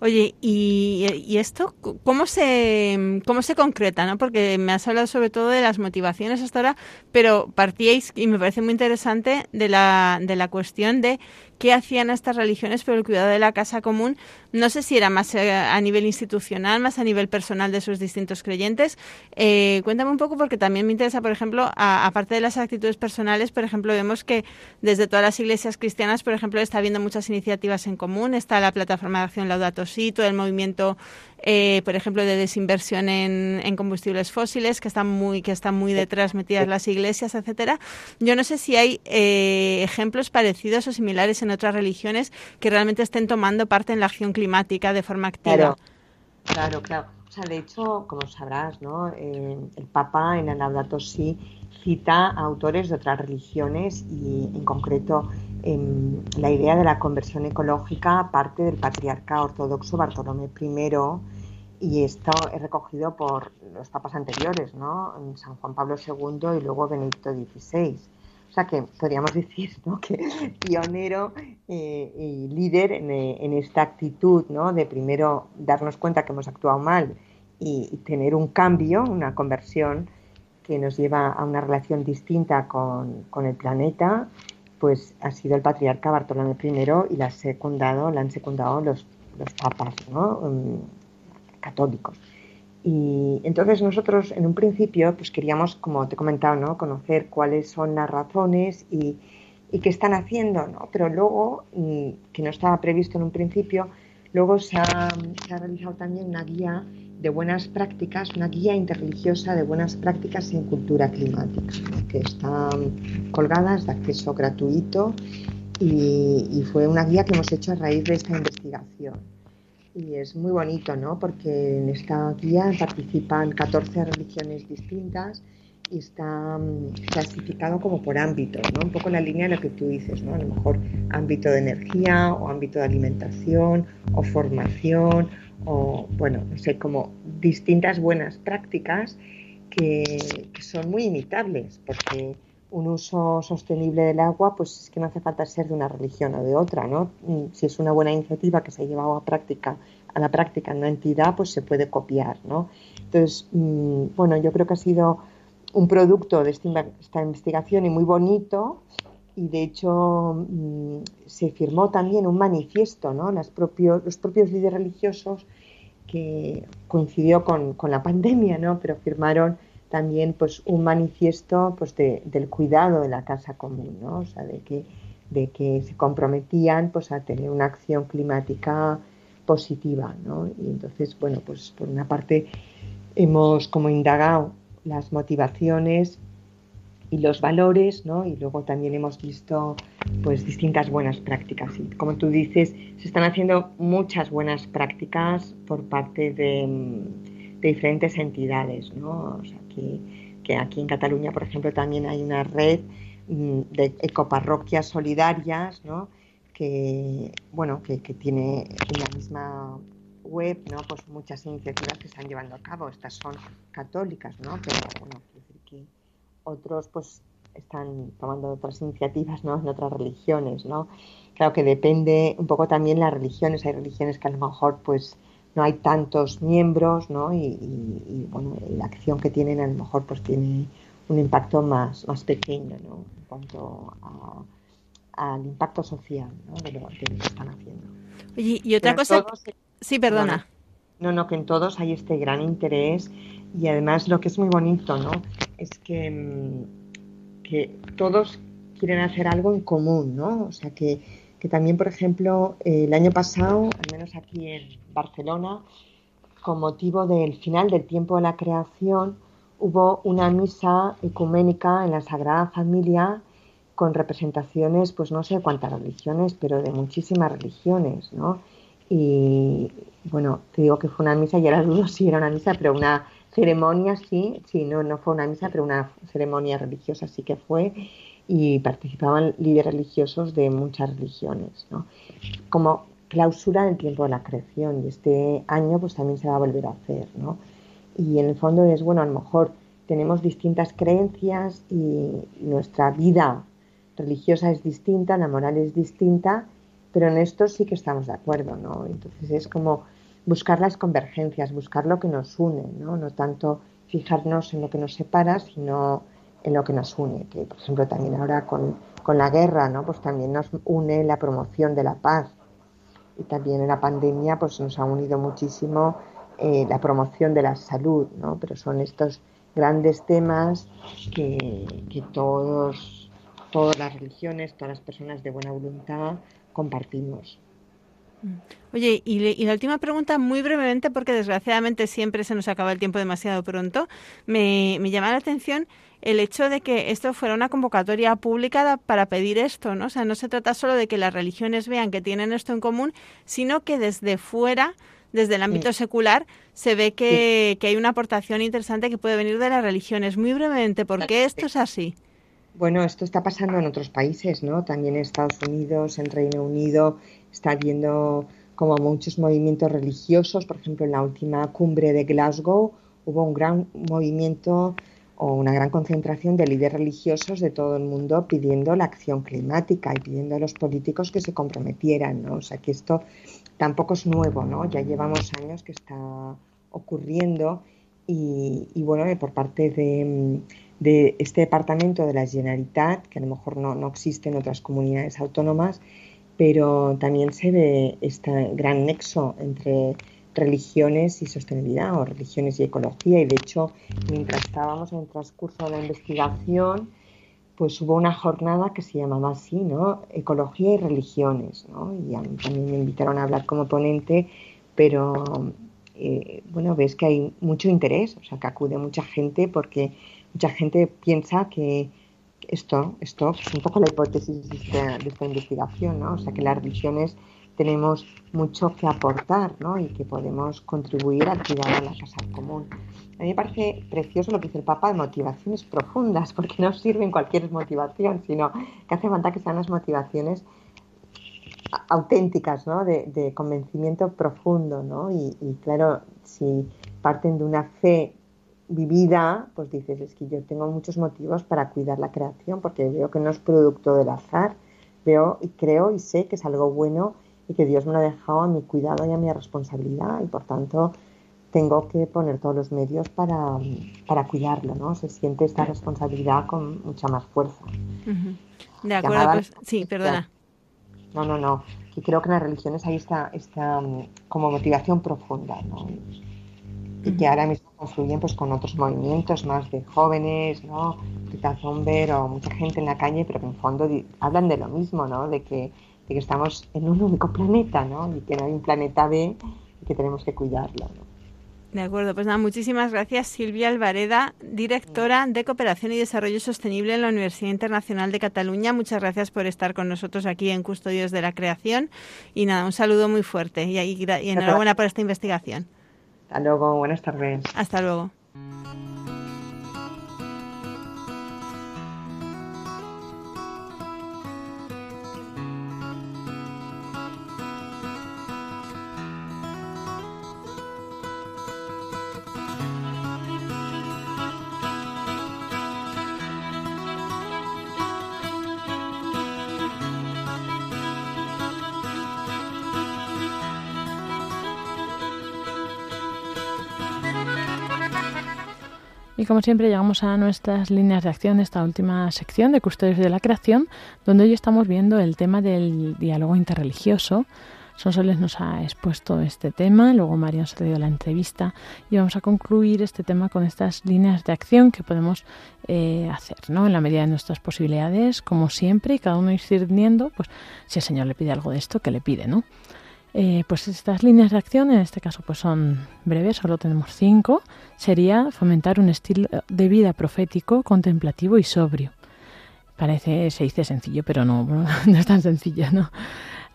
Oye, ¿y, esto cómo se, cómo se concreta? ¿no? Porque me has hablado sobre todo de las motivaciones hasta ahora, pero partíais, y me parece muy interesante, de la, de la cuestión de qué hacían estas religiones por el cuidado de la casa común. No sé si era más eh, a nivel institucional, más a nivel personal de sus distintos creyentes. Eh, cuéntame un poco porque también me interesa, por ejemplo, aparte de las actitudes personales, por ejemplo, vemos que desde todas las iglesias cristianas, por ejemplo, está habiendo muchas iniciativas en común. Está la plataforma de acción Laudato Si, todo el movimiento eh, por ejemplo, de desinversión en, combustibles fósiles, que están muy, que están muy detrás metidas las iglesias, etcétera. Yo no sé si hay eh, ejemplos parecidos o similares en otras religiones que realmente estén tomando parte en la acción climática de forma activa. Claro, claro, claro. O sea, de hecho, como sabrás, ¿no? Eh, el Papa en el Laudato Si cita a autores de otras religiones y en concreto la idea de la conversión ecológica parte del patriarca ortodoxo Bartolomé I y esto es recogido por los papas anteriores, ¿no? San Juan Pablo II y luego Benedicto XVI. O sea que podríamos decir ¿no? que pionero eh, y líder en, esta actitud ¿no? de primero darnos cuenta que hemos actuado mal y, tener un cambio, una conversión que nos lleva a una relación distinta con, el planeta pues ha sido el patriarca Bartolomé I y la, secundado, la han secundado los, los papas mm, católicos. Y entonces nosotros en un principio pues queríamos, como te he comentado, ¿no? conocer cuáles son las razones y, qué están haciendo, ¿no? pero luego, mm, que no estaba previsto en un principio, luego se ha, realizado también una guía de buenas prácticas, una guía interreligiosa de buenas prácticas en cultura climática, que están colgadas de acceso gratuito y, fue una guía que hemos hecho a raíz de esta investigación. Y es muy bonito, ¿no? Porque en esta guía participan 14 religiones distintas y está mm, clasificado como por ámbitos, ¿no? Un poco la línea de lo que tú dices, ¿no? A lo mejor ámbito de energía o ámbito de alimentación o formación o, bueno, no sé, como distintas buenas prácticas que, que son muy imitables porque un uso sostenible del agua, pues es que no hace falta ser de una religión o de otra, ¿no? Mm, si es una buena iniciativa que se ha llevado a práctica a la práctica en una entidad, pues se puede copiar, ¿no? Entonces, mm, bueno, yo creo que ha sido un producto de esta investigación y muy bonito y de hecho mm, se firmó también un manifiesto, ¿no? Los propios, los propios líderes religiosos que coincidió con, con la pandemia, ¿no? Pero firmaron también pues un manifiesto pues del cuidado de la casa común, ¿no? O sea, de que, de que se comprometían pues a tener una acción climática positiva, ¿no? Y entonces, bueno, pues por una parte hemos como indagado las motivaciones y los valores, ¿no? Y luego también hemos visto pues distintas buenas prácticas. Como tú dices, se están haciendo muchas buenas prácticas por parte de, de diferentes entidades, ¿no? O sea, que, aquí en Cataluña, por ejemplo, también hay una red mm, de ecoparroquias solidarias, que bueno, que, tiene en la misma web, ¿no? Pues muchas iniciativas que están llevando a cabo. Estas son católicas, ¿no? Pero bueno, otros pues están tomando otras iniciativas, ¿no? En otras religiones, ¿no? Claro que depende un poco también las religiones. Hay religiones que a lo mejor pues no hay tantos miembros, ¿no? Y, bueno, la acción que tienen a lo mejor pues tiene un impacto más, más pequeño, ¿no? En cuanto al impacto social, ¿no? De lo, que están haciendo. Oye, y otra cosa... sí, perdona. No, no, que en todos hay este gran interés y además lo que es muy bonito, ¿no? Es que, mm, que todos quieren hacer algo en común, ¿no? O sea, que que también, por ejemplo, el año pasado, al menos aquí en Barcelona, con motivo del final del tiempo de la creación, hubo una misa ecuménica en la Sagrada Familia con representaciones, pues no sé cuántas religiones, pero de muchísimas religiones, ¿no? Y bueno, te digo que fue una misa, y ahora dudo si era una misa, pero una ceremonia sí, sí, no, no fue una misa, pero una ceremonia religiosa sí que fue y participaban líderes religiosos de muchas religiones, ¿no? como clausura del tiempo de la creación y este año pues también se va a volver a hacer. ¿no? Y en el fondo es, bueno, a lo mejor tenemos distintas creencias y nuestra vida religiosa es distinta, la moral es distinta, pero en esto sí que estamos de acuerdo, ¿no? Entonces es como buscar las convergencias, buscar lo que nos une, ¿no? No tanto fijarnos en lo que nos separa, sino en lo que nos une, que por ejemplo también ahora con, la guerra, ¿no? Pues también nos une la promoción de la paz y también en la pandemia pues nos ha unido muchísimo eh, la promoción de la salud, ¿no? Pero son estos grandes temas que, que todos, todas las religiones, todas las personas de buena voluntad compartimos. Oye, y, la última pregunta, muy brevemente, porque desgraciadamente siempre se nos acaba el tiempo demasiado pronto, me, me llama la atención el hecho de que esto fuera una convocatoria pública para pedir esto, ¿no? O sea, no se trata solo de que las religiones vean que tienen esto en común, sino que desde fuera, desde el ámbito secular, se ve que, que, hay una aportación interesante que puede venir de las religiones. Muy brevemente, ¿por qué esto es así? Bueno, esto está pasando en otros países, ¿no? También en Estados Unidos, en Reino Unido, está habiendo como muchos movimientos religiosos. Por ejemplo, en la última cumbre de Glasgow hubo un gran movimiento o una gran concentración de líderes religiosos de todo el mundo pidiendo la acción climática y pidiendo a los políticos que se comprometieran, ¿no? O sea que esto tampoco es nuevo, ¿no? Ya llevamos años que está ocurriendo y, bueno, por parte de, este departamento de la Generalitat, que a lo mejor no, no existe en otras comunidades autónomas, pero también se ve este gran nexo entre religiones y sostenibilidad o religiones y ecología. Y de hecho, mientras estábamos en el transcurso de la investigación, pues hubo una jornada que se llamaba así, ¿no? Ecología y religiones, ¿no? Y a mí también me invitaron a hablar como ponente, pero eh, bueno, ves que hay mucho interés, o sea, que acude mucha gente porque mucha gente piensa que esto, esto es un poco la hipótesis de esta, de esta investigación, ¿no? O sea, que las religiones tenemos mucho que aportar ¿no? y que podemos contribuir al cuidado de la casa común. A mí me parece precioso lo que dice el Papa de motivaciones profundas, porque no sirven cualquier motivación, sino que hace falta que sean las motivaciones auténticas, ¿no? de, convencimiento profundo. ¿no? Y, y, claro, si parten de una fe vivida, pues dices, es que yo tengo muchos motivos para cuidar la creación, porque veo que no es producto del azar, veo y creo y sé que es algo bueno y que Dios me lo ha dejado a mi cuidado y a mi responsabilidad y por tanto tengo que poner todos los medios para, para cuidarlo, ¿no? Se siente esta responsabilidad con mucha más fuerza. De acuerdo, pues sí, perdona. No, no, no. Y creo que en las religiones hay esta, esta mm, como motivación profunda, ¿no? Y que ahora mismo confluyen pues con otros movimientos más de jóvenes, ¿no? Rita Zomber o mucha gente en la calle, pero que en fondo hablan de lo mismo, ¿no? De que de que estamos en un único planeta, ¿no? Y que no hay un planeta B y que tenemos que cuidarlo, ¿no? De acuerdo, pues nada, muchísimas gracias Silvia Alvareda, directora de Cooperación y Desarrollo Sostenible en la Universidad Internacional de Cataluña. Muchas gracias por estar con nosotros aquí en Custodios de la Creación. Y nada, un saludo muy fuerte y, y enhorabuena por esta investigación. Hasta luego, buenas tardes. Hasta luego. Y como siempre llegamos a nuestras líneas de acción, esta última sección de Custodios de la Creación, donde hoy estamos viendo el tema del diálogo interreligioso. Sonsoles nos ha expuesto este tema, luego María nos ha traído la entrevista y vamos a concluir este tema con estas líneas de acción que podemos eh, hacer, ¿no? En la medida de nuestras posibilidades, como siempre, y cada uno ir sirviendo, pues si el Señor le pide algo de esto, que le pide, ¿no? Eh, pues estas líneas de acción, en este caso, pues son breves, solo tenemos cinco. Sería fomentar un estilo de vida profético, contemplativo y sobrio. Parece, se dice sencillo, pero no, no es tan sencillo, ¿no?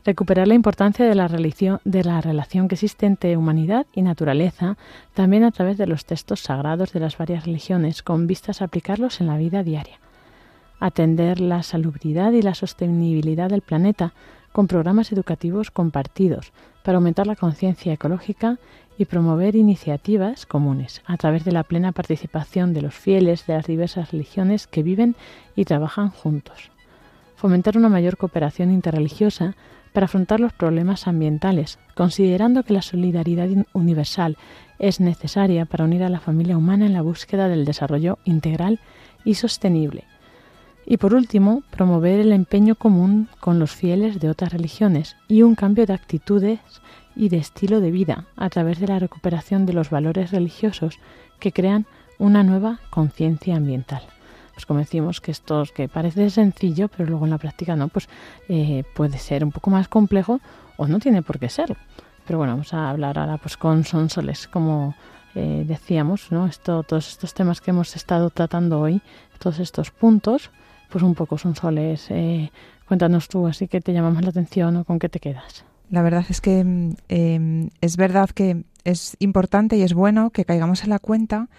Recuperar la importancia de la, religión, de la relación que existe entre humanidad y naturaleza, también a través de los textos sagrados de las varias religiones, con vistas a aplicarlos en la vida diaria. Atender la salubridad y la sostenibilidad del planeta, con programas educativos compartidos para aumentar la conciencia ecológica y promover iniciativas comunes a través de la plena participación de los fieles de las diversas religiones que viven y trabajan juntos. Fomentar una mayor cooperación interreligiosa para afrontar los problemas ambientales, considerando que la solidaridad universal es necesaria para unir a la familia humana en la búsqueda del desarrollo integral y sostenible y por último, promover el empeño común con los fieles de otras religiones y un cambio de actitudes y de estilo de vida a través de la recuperación de los valores religiosos que crean una nueva conciencia ambiental. Pues como decimos que esto que parece sencillo, pero luego en la práctica no, pues eh, puede ser un poco más complejo o no tiene por qué serlo. Pero bueno, vamos a hablar ahora pues con Sonsoles, como eh, decíamos, ¿no? Esto, todos estos temas que hemos estado tratando hoy, todos estos puntos, pues un poco son soles. Eh, cuéntanos tú, así que te llama más la atención o con qué te quedas. La verdad es que mm, em, es verdad que es importante y es bueno que caigamos en la cuenta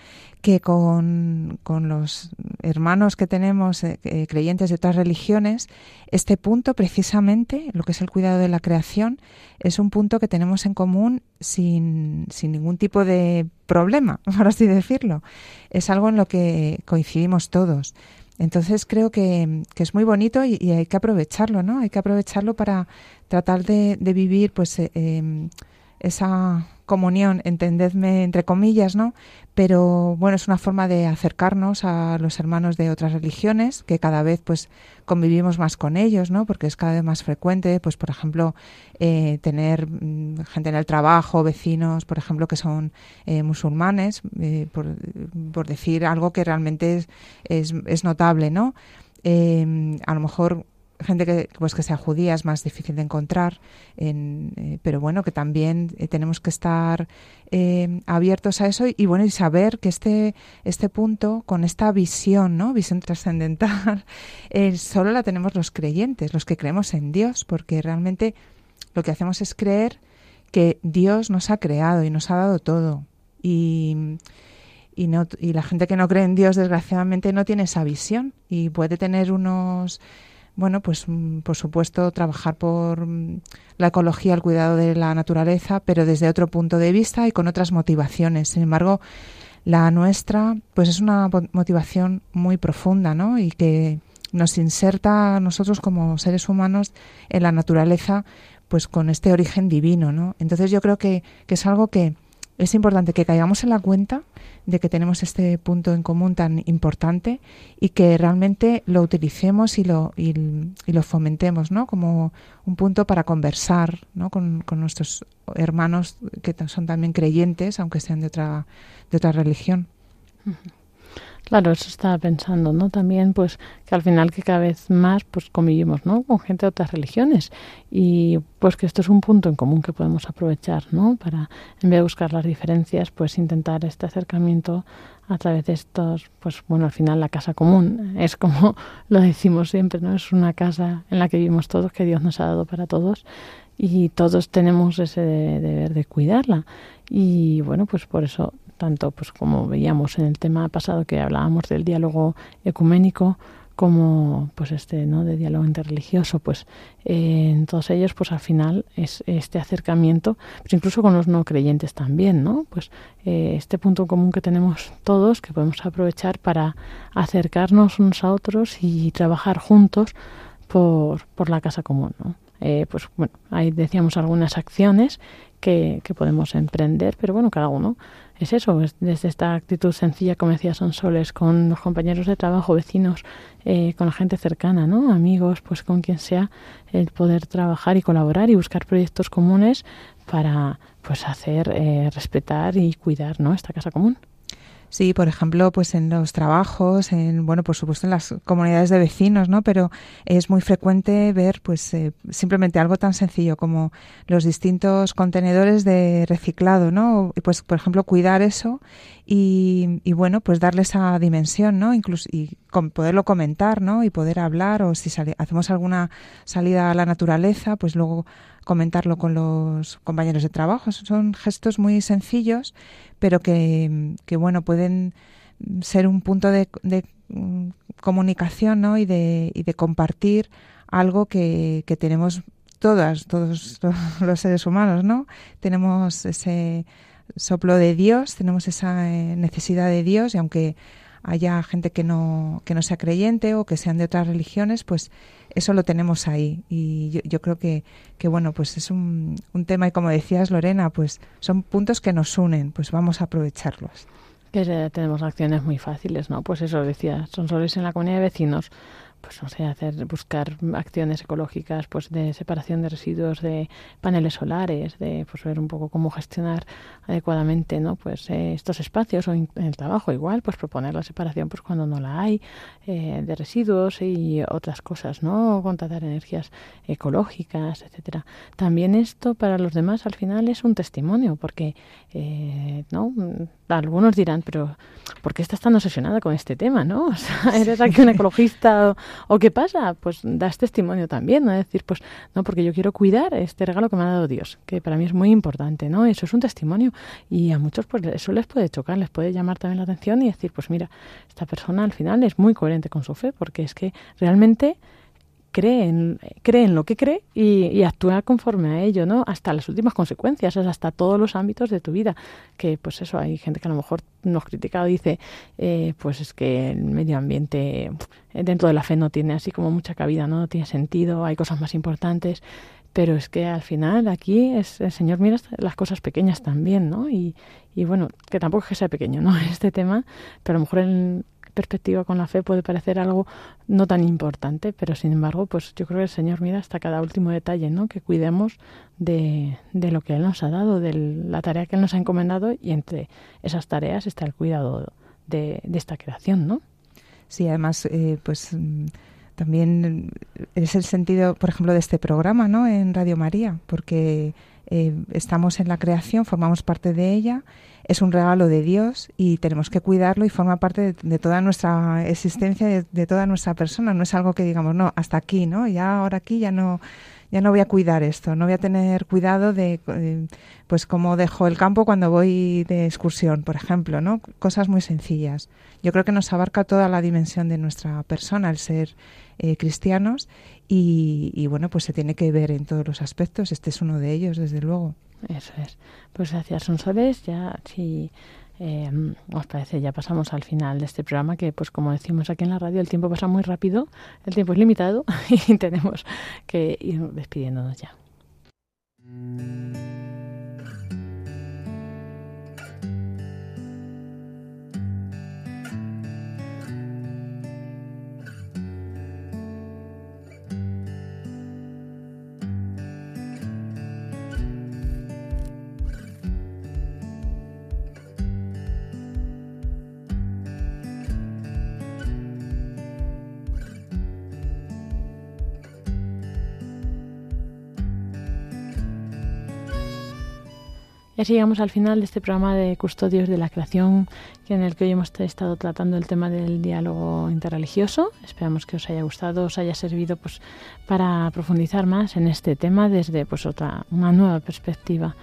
que con, los hermanos que tenemos eh, eh, creyentes de otras religiones, este punto precisamente, lo que es el cuidado de la creación, es un punto que tenemos en común sin, sin ningún tipo de problema, por así decirlo. Es algo en lo que coincidimos todos. Entonces creo que, es muy bonito y, hay que aprovecharlo, ¿no? Hay que aprovecharlo para tratar de, vivir pues eh, em, esa comunión, entendedme entre comillas, ¿no? Pero bueno, es una forma de acercarnos a los hermanos de otras religiones, que cada vez pues convivimos más con ellos, ¿no? Porque es cada vez más frecuente, pues por ejemplo, eh, tener mm, gente en el trabajo, vecinos, por ejemplo, que son eh, musulmanes, eh, por, decir algo que realmente es, es, es notable, ¿no? a lo mejor gente que pues que sea judía es más difícil de encontrar en, eh, pero bueno que también eh, tenemos que estar eh, abiertos a eso y, bueno y saber que este este punto con esta visión no visión trascendental solo la tenemos los creyentes los que creemos en Dios porque realmente lo que hacemos es creer que Dios nos ha creado y nos ha dado todo. Y, y, no, y la gente que no cree en Dios, desgraciadamente, no tiene esa visión y puede tener unos bueno, pues mm, por supuesto trabajar por mm, la ecología, el cuidado de la naturaleza, pero desde otro punto de vista y con otras motivaciones. Sin embargo, la nuestra, pues es una motivación muy profunda, ¿no? Y que nos inserta a nosotros como seres humanos en la naturaleza, pues con este origen divino, ¿no? Entonces yo creo que, que es algo que es importante que caigamos en la cuenta de que tenemos este punto en común tan importante y que realmente lo utilicemos y lo, y, lo fomentemos, ¿no? Como un punto para conversar, ¿no? Con, nuestros hermanos que son también creyentes, aunque sean de otra, de otra religión. Claro, eso estaba pensando, ¿no? También, pues, que al final que cada vez más, pues, convivimos, ¿no? Con gente de otras religiones y, pues, que esto es un punto en común que podemos aprovechar, ¿no? Para, en vez de buscar las diferencias, pues, intentar este acercamiento a través de estos, pues, bueno, al final la casa común es como lo decimos siempre, ¿no? Es una casa en la que vivimos todos, que Dios nos ha dado para todos y todos tenemos ese deber de cuidarla. Y bueno, pues por eso tanto pues como veíamos en el tema pasado que hablábamos del diálogo ecuménico como pues este no de diálogo interreligioso pues eh, en todos ellos pues al final es este acercamiento pues incluso con los no creyentes también no pues eh, este punto común que tenemos todos que podemos aprovechar para acercarnos unos a otros y trabajar juntos por, por la casa común ¿no? Eh, pues bueno ahí decíamos algunas acciones que, que podemos emprender pero bueno cada uno es eso, desde esta actitud sencilla, como decía Sonsoles, con los compañeros de trabajo, vecinos, eh, con la gente cercana, ¿no? Amigos, pues con quien sea, el poder trabajar y colaborar y buscar proyectos comunes para pues hacer eh, respetar y cuidar, ¿no? Esta casa común. Sí, por ejemplo, pues en los trabajos, en bueno, por supuesto en las comunidades de vecinos, ¿no? Pero es muy frecuente ver, pues eh, simplemente algo tan sencillo como los distintos contenedores de reciclado, ¿no? Y pues, por ejemplo, cuidar eso y, y bueno, pues darle esa dimensión, ¿no? Incluso y poderlo comentar, ¿no? Y poder hablar o si hacemos alguna salida a la naturaleza, pues luego comentarlo con los compañeros de trabajo. Son gestos muy sencillos, pero que, bueno, pueden ser un punto de, mm, comunicación ¿no? y, de, y de compartir algo que, que tenemos todas, todos los seres humanos, ¿no? Tenemos ese soplo de Dios, tenemos esa eh, necesidad de Dios y aunque haya gente que no, que no sea creyente o que sean de otras religiones, pues eso lo tenemos ahí. Y yo, creo que, que, bueno, pues es un, un, tema y como decías, Lorena, pues son puntos que nos unen, pues vamos a aprovecharlos. Que tenemos acciones muy fáciles, ¿no? Pues eso decía, son soles en la comunidad de vecinos pues no sé, hacer, buscar acciones ecológicas, pues de separación de residuos de paneles solares, de pues ver un poco cómo gestionar adecuadamente, ¿no? Pues eh, estos espacios o en el trabajo igual, pues proponer la separación, pues cuando no la hay, eh, de residuos y otras cosas, ¿no? Contratar energías ecológicas, etcétera. También esto para los demás al final es un testimonio, porque, eh, ¿no? Algunos dirán, pero ¿por qué estás tan obsesionada con este tema, no? O sea, eres aquí un ecologista o, qué pasa, pues das testimonio también, ¿no? Decir, pues no, porque yo quiero cuidar este regalo que me ha dado Dios, que para mí es muy importante, ¿no? Eso es un testimonio y a muchos pues eso les puede chocar, les puede llamar también la atención y decir, pues mira, esta persona al final es muy coherente con su fe, porque es que realmente cree en, cree en lo que cree y, actúa conforme a ello, ¿no? Hasta las últimas consecuencias, hasta todos los ámbitos de tu vida. Que, pues eso, hay gente que a lo mejor nos critica o dice, eh, pues es que el medio ambiente dentro de la fe no tiene así como mucha cabida, ¿no? No tiene sentido, hay cosas más importantes. Pero es que al final aquí es, el Señor mira las cosas pequeñas también, ¿no? Y, y bueno, que tampoco es que sea pequeño, ¿no? Este tema, pero a lo mejor en, perspectiva con la fe puede parecer algo no tan importante, pero sin embargo, pues yo creo que el Señor mira hasta cada último detalle, ¿no? Que cuidemos de, de lo que Él nos ha dado, de la tarea que Él nos ha encomendado y entre esas tareas está el cuidado de, de esta creación, ¿no? Sí, además, eh, pues mm, también es el sentido, por ejemplo, de este programa, ¿no? En Radio María, porque eh, estamos en la creación, formamos parte de ella es un regalo de Dios y tenemos que cuidarlo y forma parte de, toda nuestra existencia, de, de, toda nuestra persona. No es algo que digamos, no, hasta aquí, ¿no? Ya ahora aquí ya no, ya no voy a cuidar esto, no voy a tener cuidado de, eh, pues cómo dejo el campo cuando voy de excursión, por ejemplo, ¿no? Cosas muy sencillas. Yo creo que nos abarca toda la dimensión de nuestra persona el ser eh, cristianos y, y, bueno, pues se tiene que ver en todos los aspectos. Este es uno de ellos, desde luego. Eso es. Pues gracias, Sonsoles. Ya, si eh, os parece, ya pasamos al final de este programa que, pues como decimos aquí en la radio, el tiempo pasa muy rápido, el tiempo es limitado y tenemos que ir despidiéndonos ya. Y así llegamos al final de este programa de Custodios de la Creación, en el que hoy hemos estado tratando el tema del diálogo interreligioso. Esperamos que os haya gustado, os haya servido pues, para profundizar más en este tema desde pues, otra, una nueva perspectiva.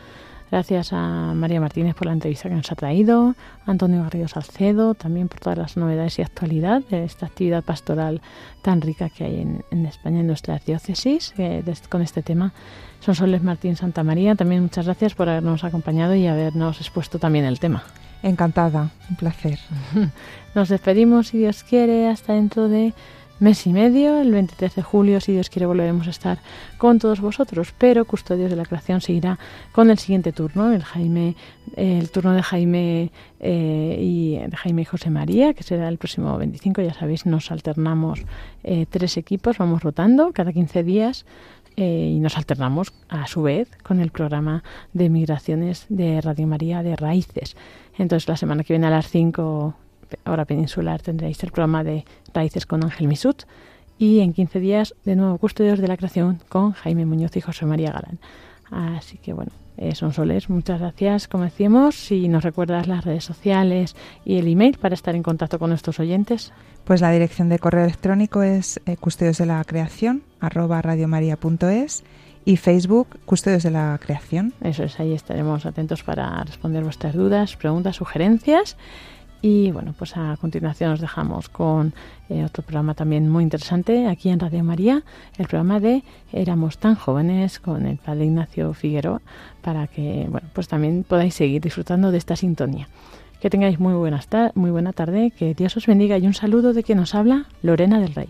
Gracias a María Martínez por la entrevista que nos ha traído, a Antonio Garrido Salcedo también por todas las novedades y actualidad de esta actividad pastoral tan rica que hay en, España, en nuestra diócesis, eh, con este tema. Son Soles Martín Santa María. También muchas gracias por habernos acompañado y habernos expuesto también el tema. Encantada, un placer. Nos despedimos, si Dios quiere, hasta dentro de mes y medio. El 23 de julio, si Dios quiere, volveremos a estar con todos vosotros. Pero Custodios de la Creación seguirá con el siguiente turno, el Jaime, el turno de Jaime eh, y de Jaime y José María, que será el próximo 25. Ya sabéis, nos alternamos eh, tres equipos, vamos rotando cada 15 días eh, y nos alternamos a su vez con el programa de migraciones de Radio María de Raíces. Entonces la semana que viene a las 5 hora peninsular tendréis el programa de Raíces con Ángel Misut y en 15 días de nuevo Custodios de la Creación con Jaime Muñoz y José María Galán. Así que bueno, eh, son soles. Muchas gracias, como decíamos. Si nos recuerdas las redes sociales y el email para estar en contacto con nuestros oyentes. Pues la dirección de correo electrónico es eh, custodios de la creación arroba radiomaria.es y Facebook Custodios de la Creación. Eso es, ahí estaremos atentos para responder vuestras dudas, preguntas, sugerencias. Y bueno, pues a continuación os dejamos con eh, otro programa también muy interesante aquí en Radio María, el programa de Éramos tan jóvenes con el Padre Ignacio Figueroa, para que bueno, pues también podáis seguir disfrutando de esta sintonía. Que tengáis muy, buenas muy buena tarde, que Dios os bendiga y un saludo de quien nos habla, Lorena del Rey.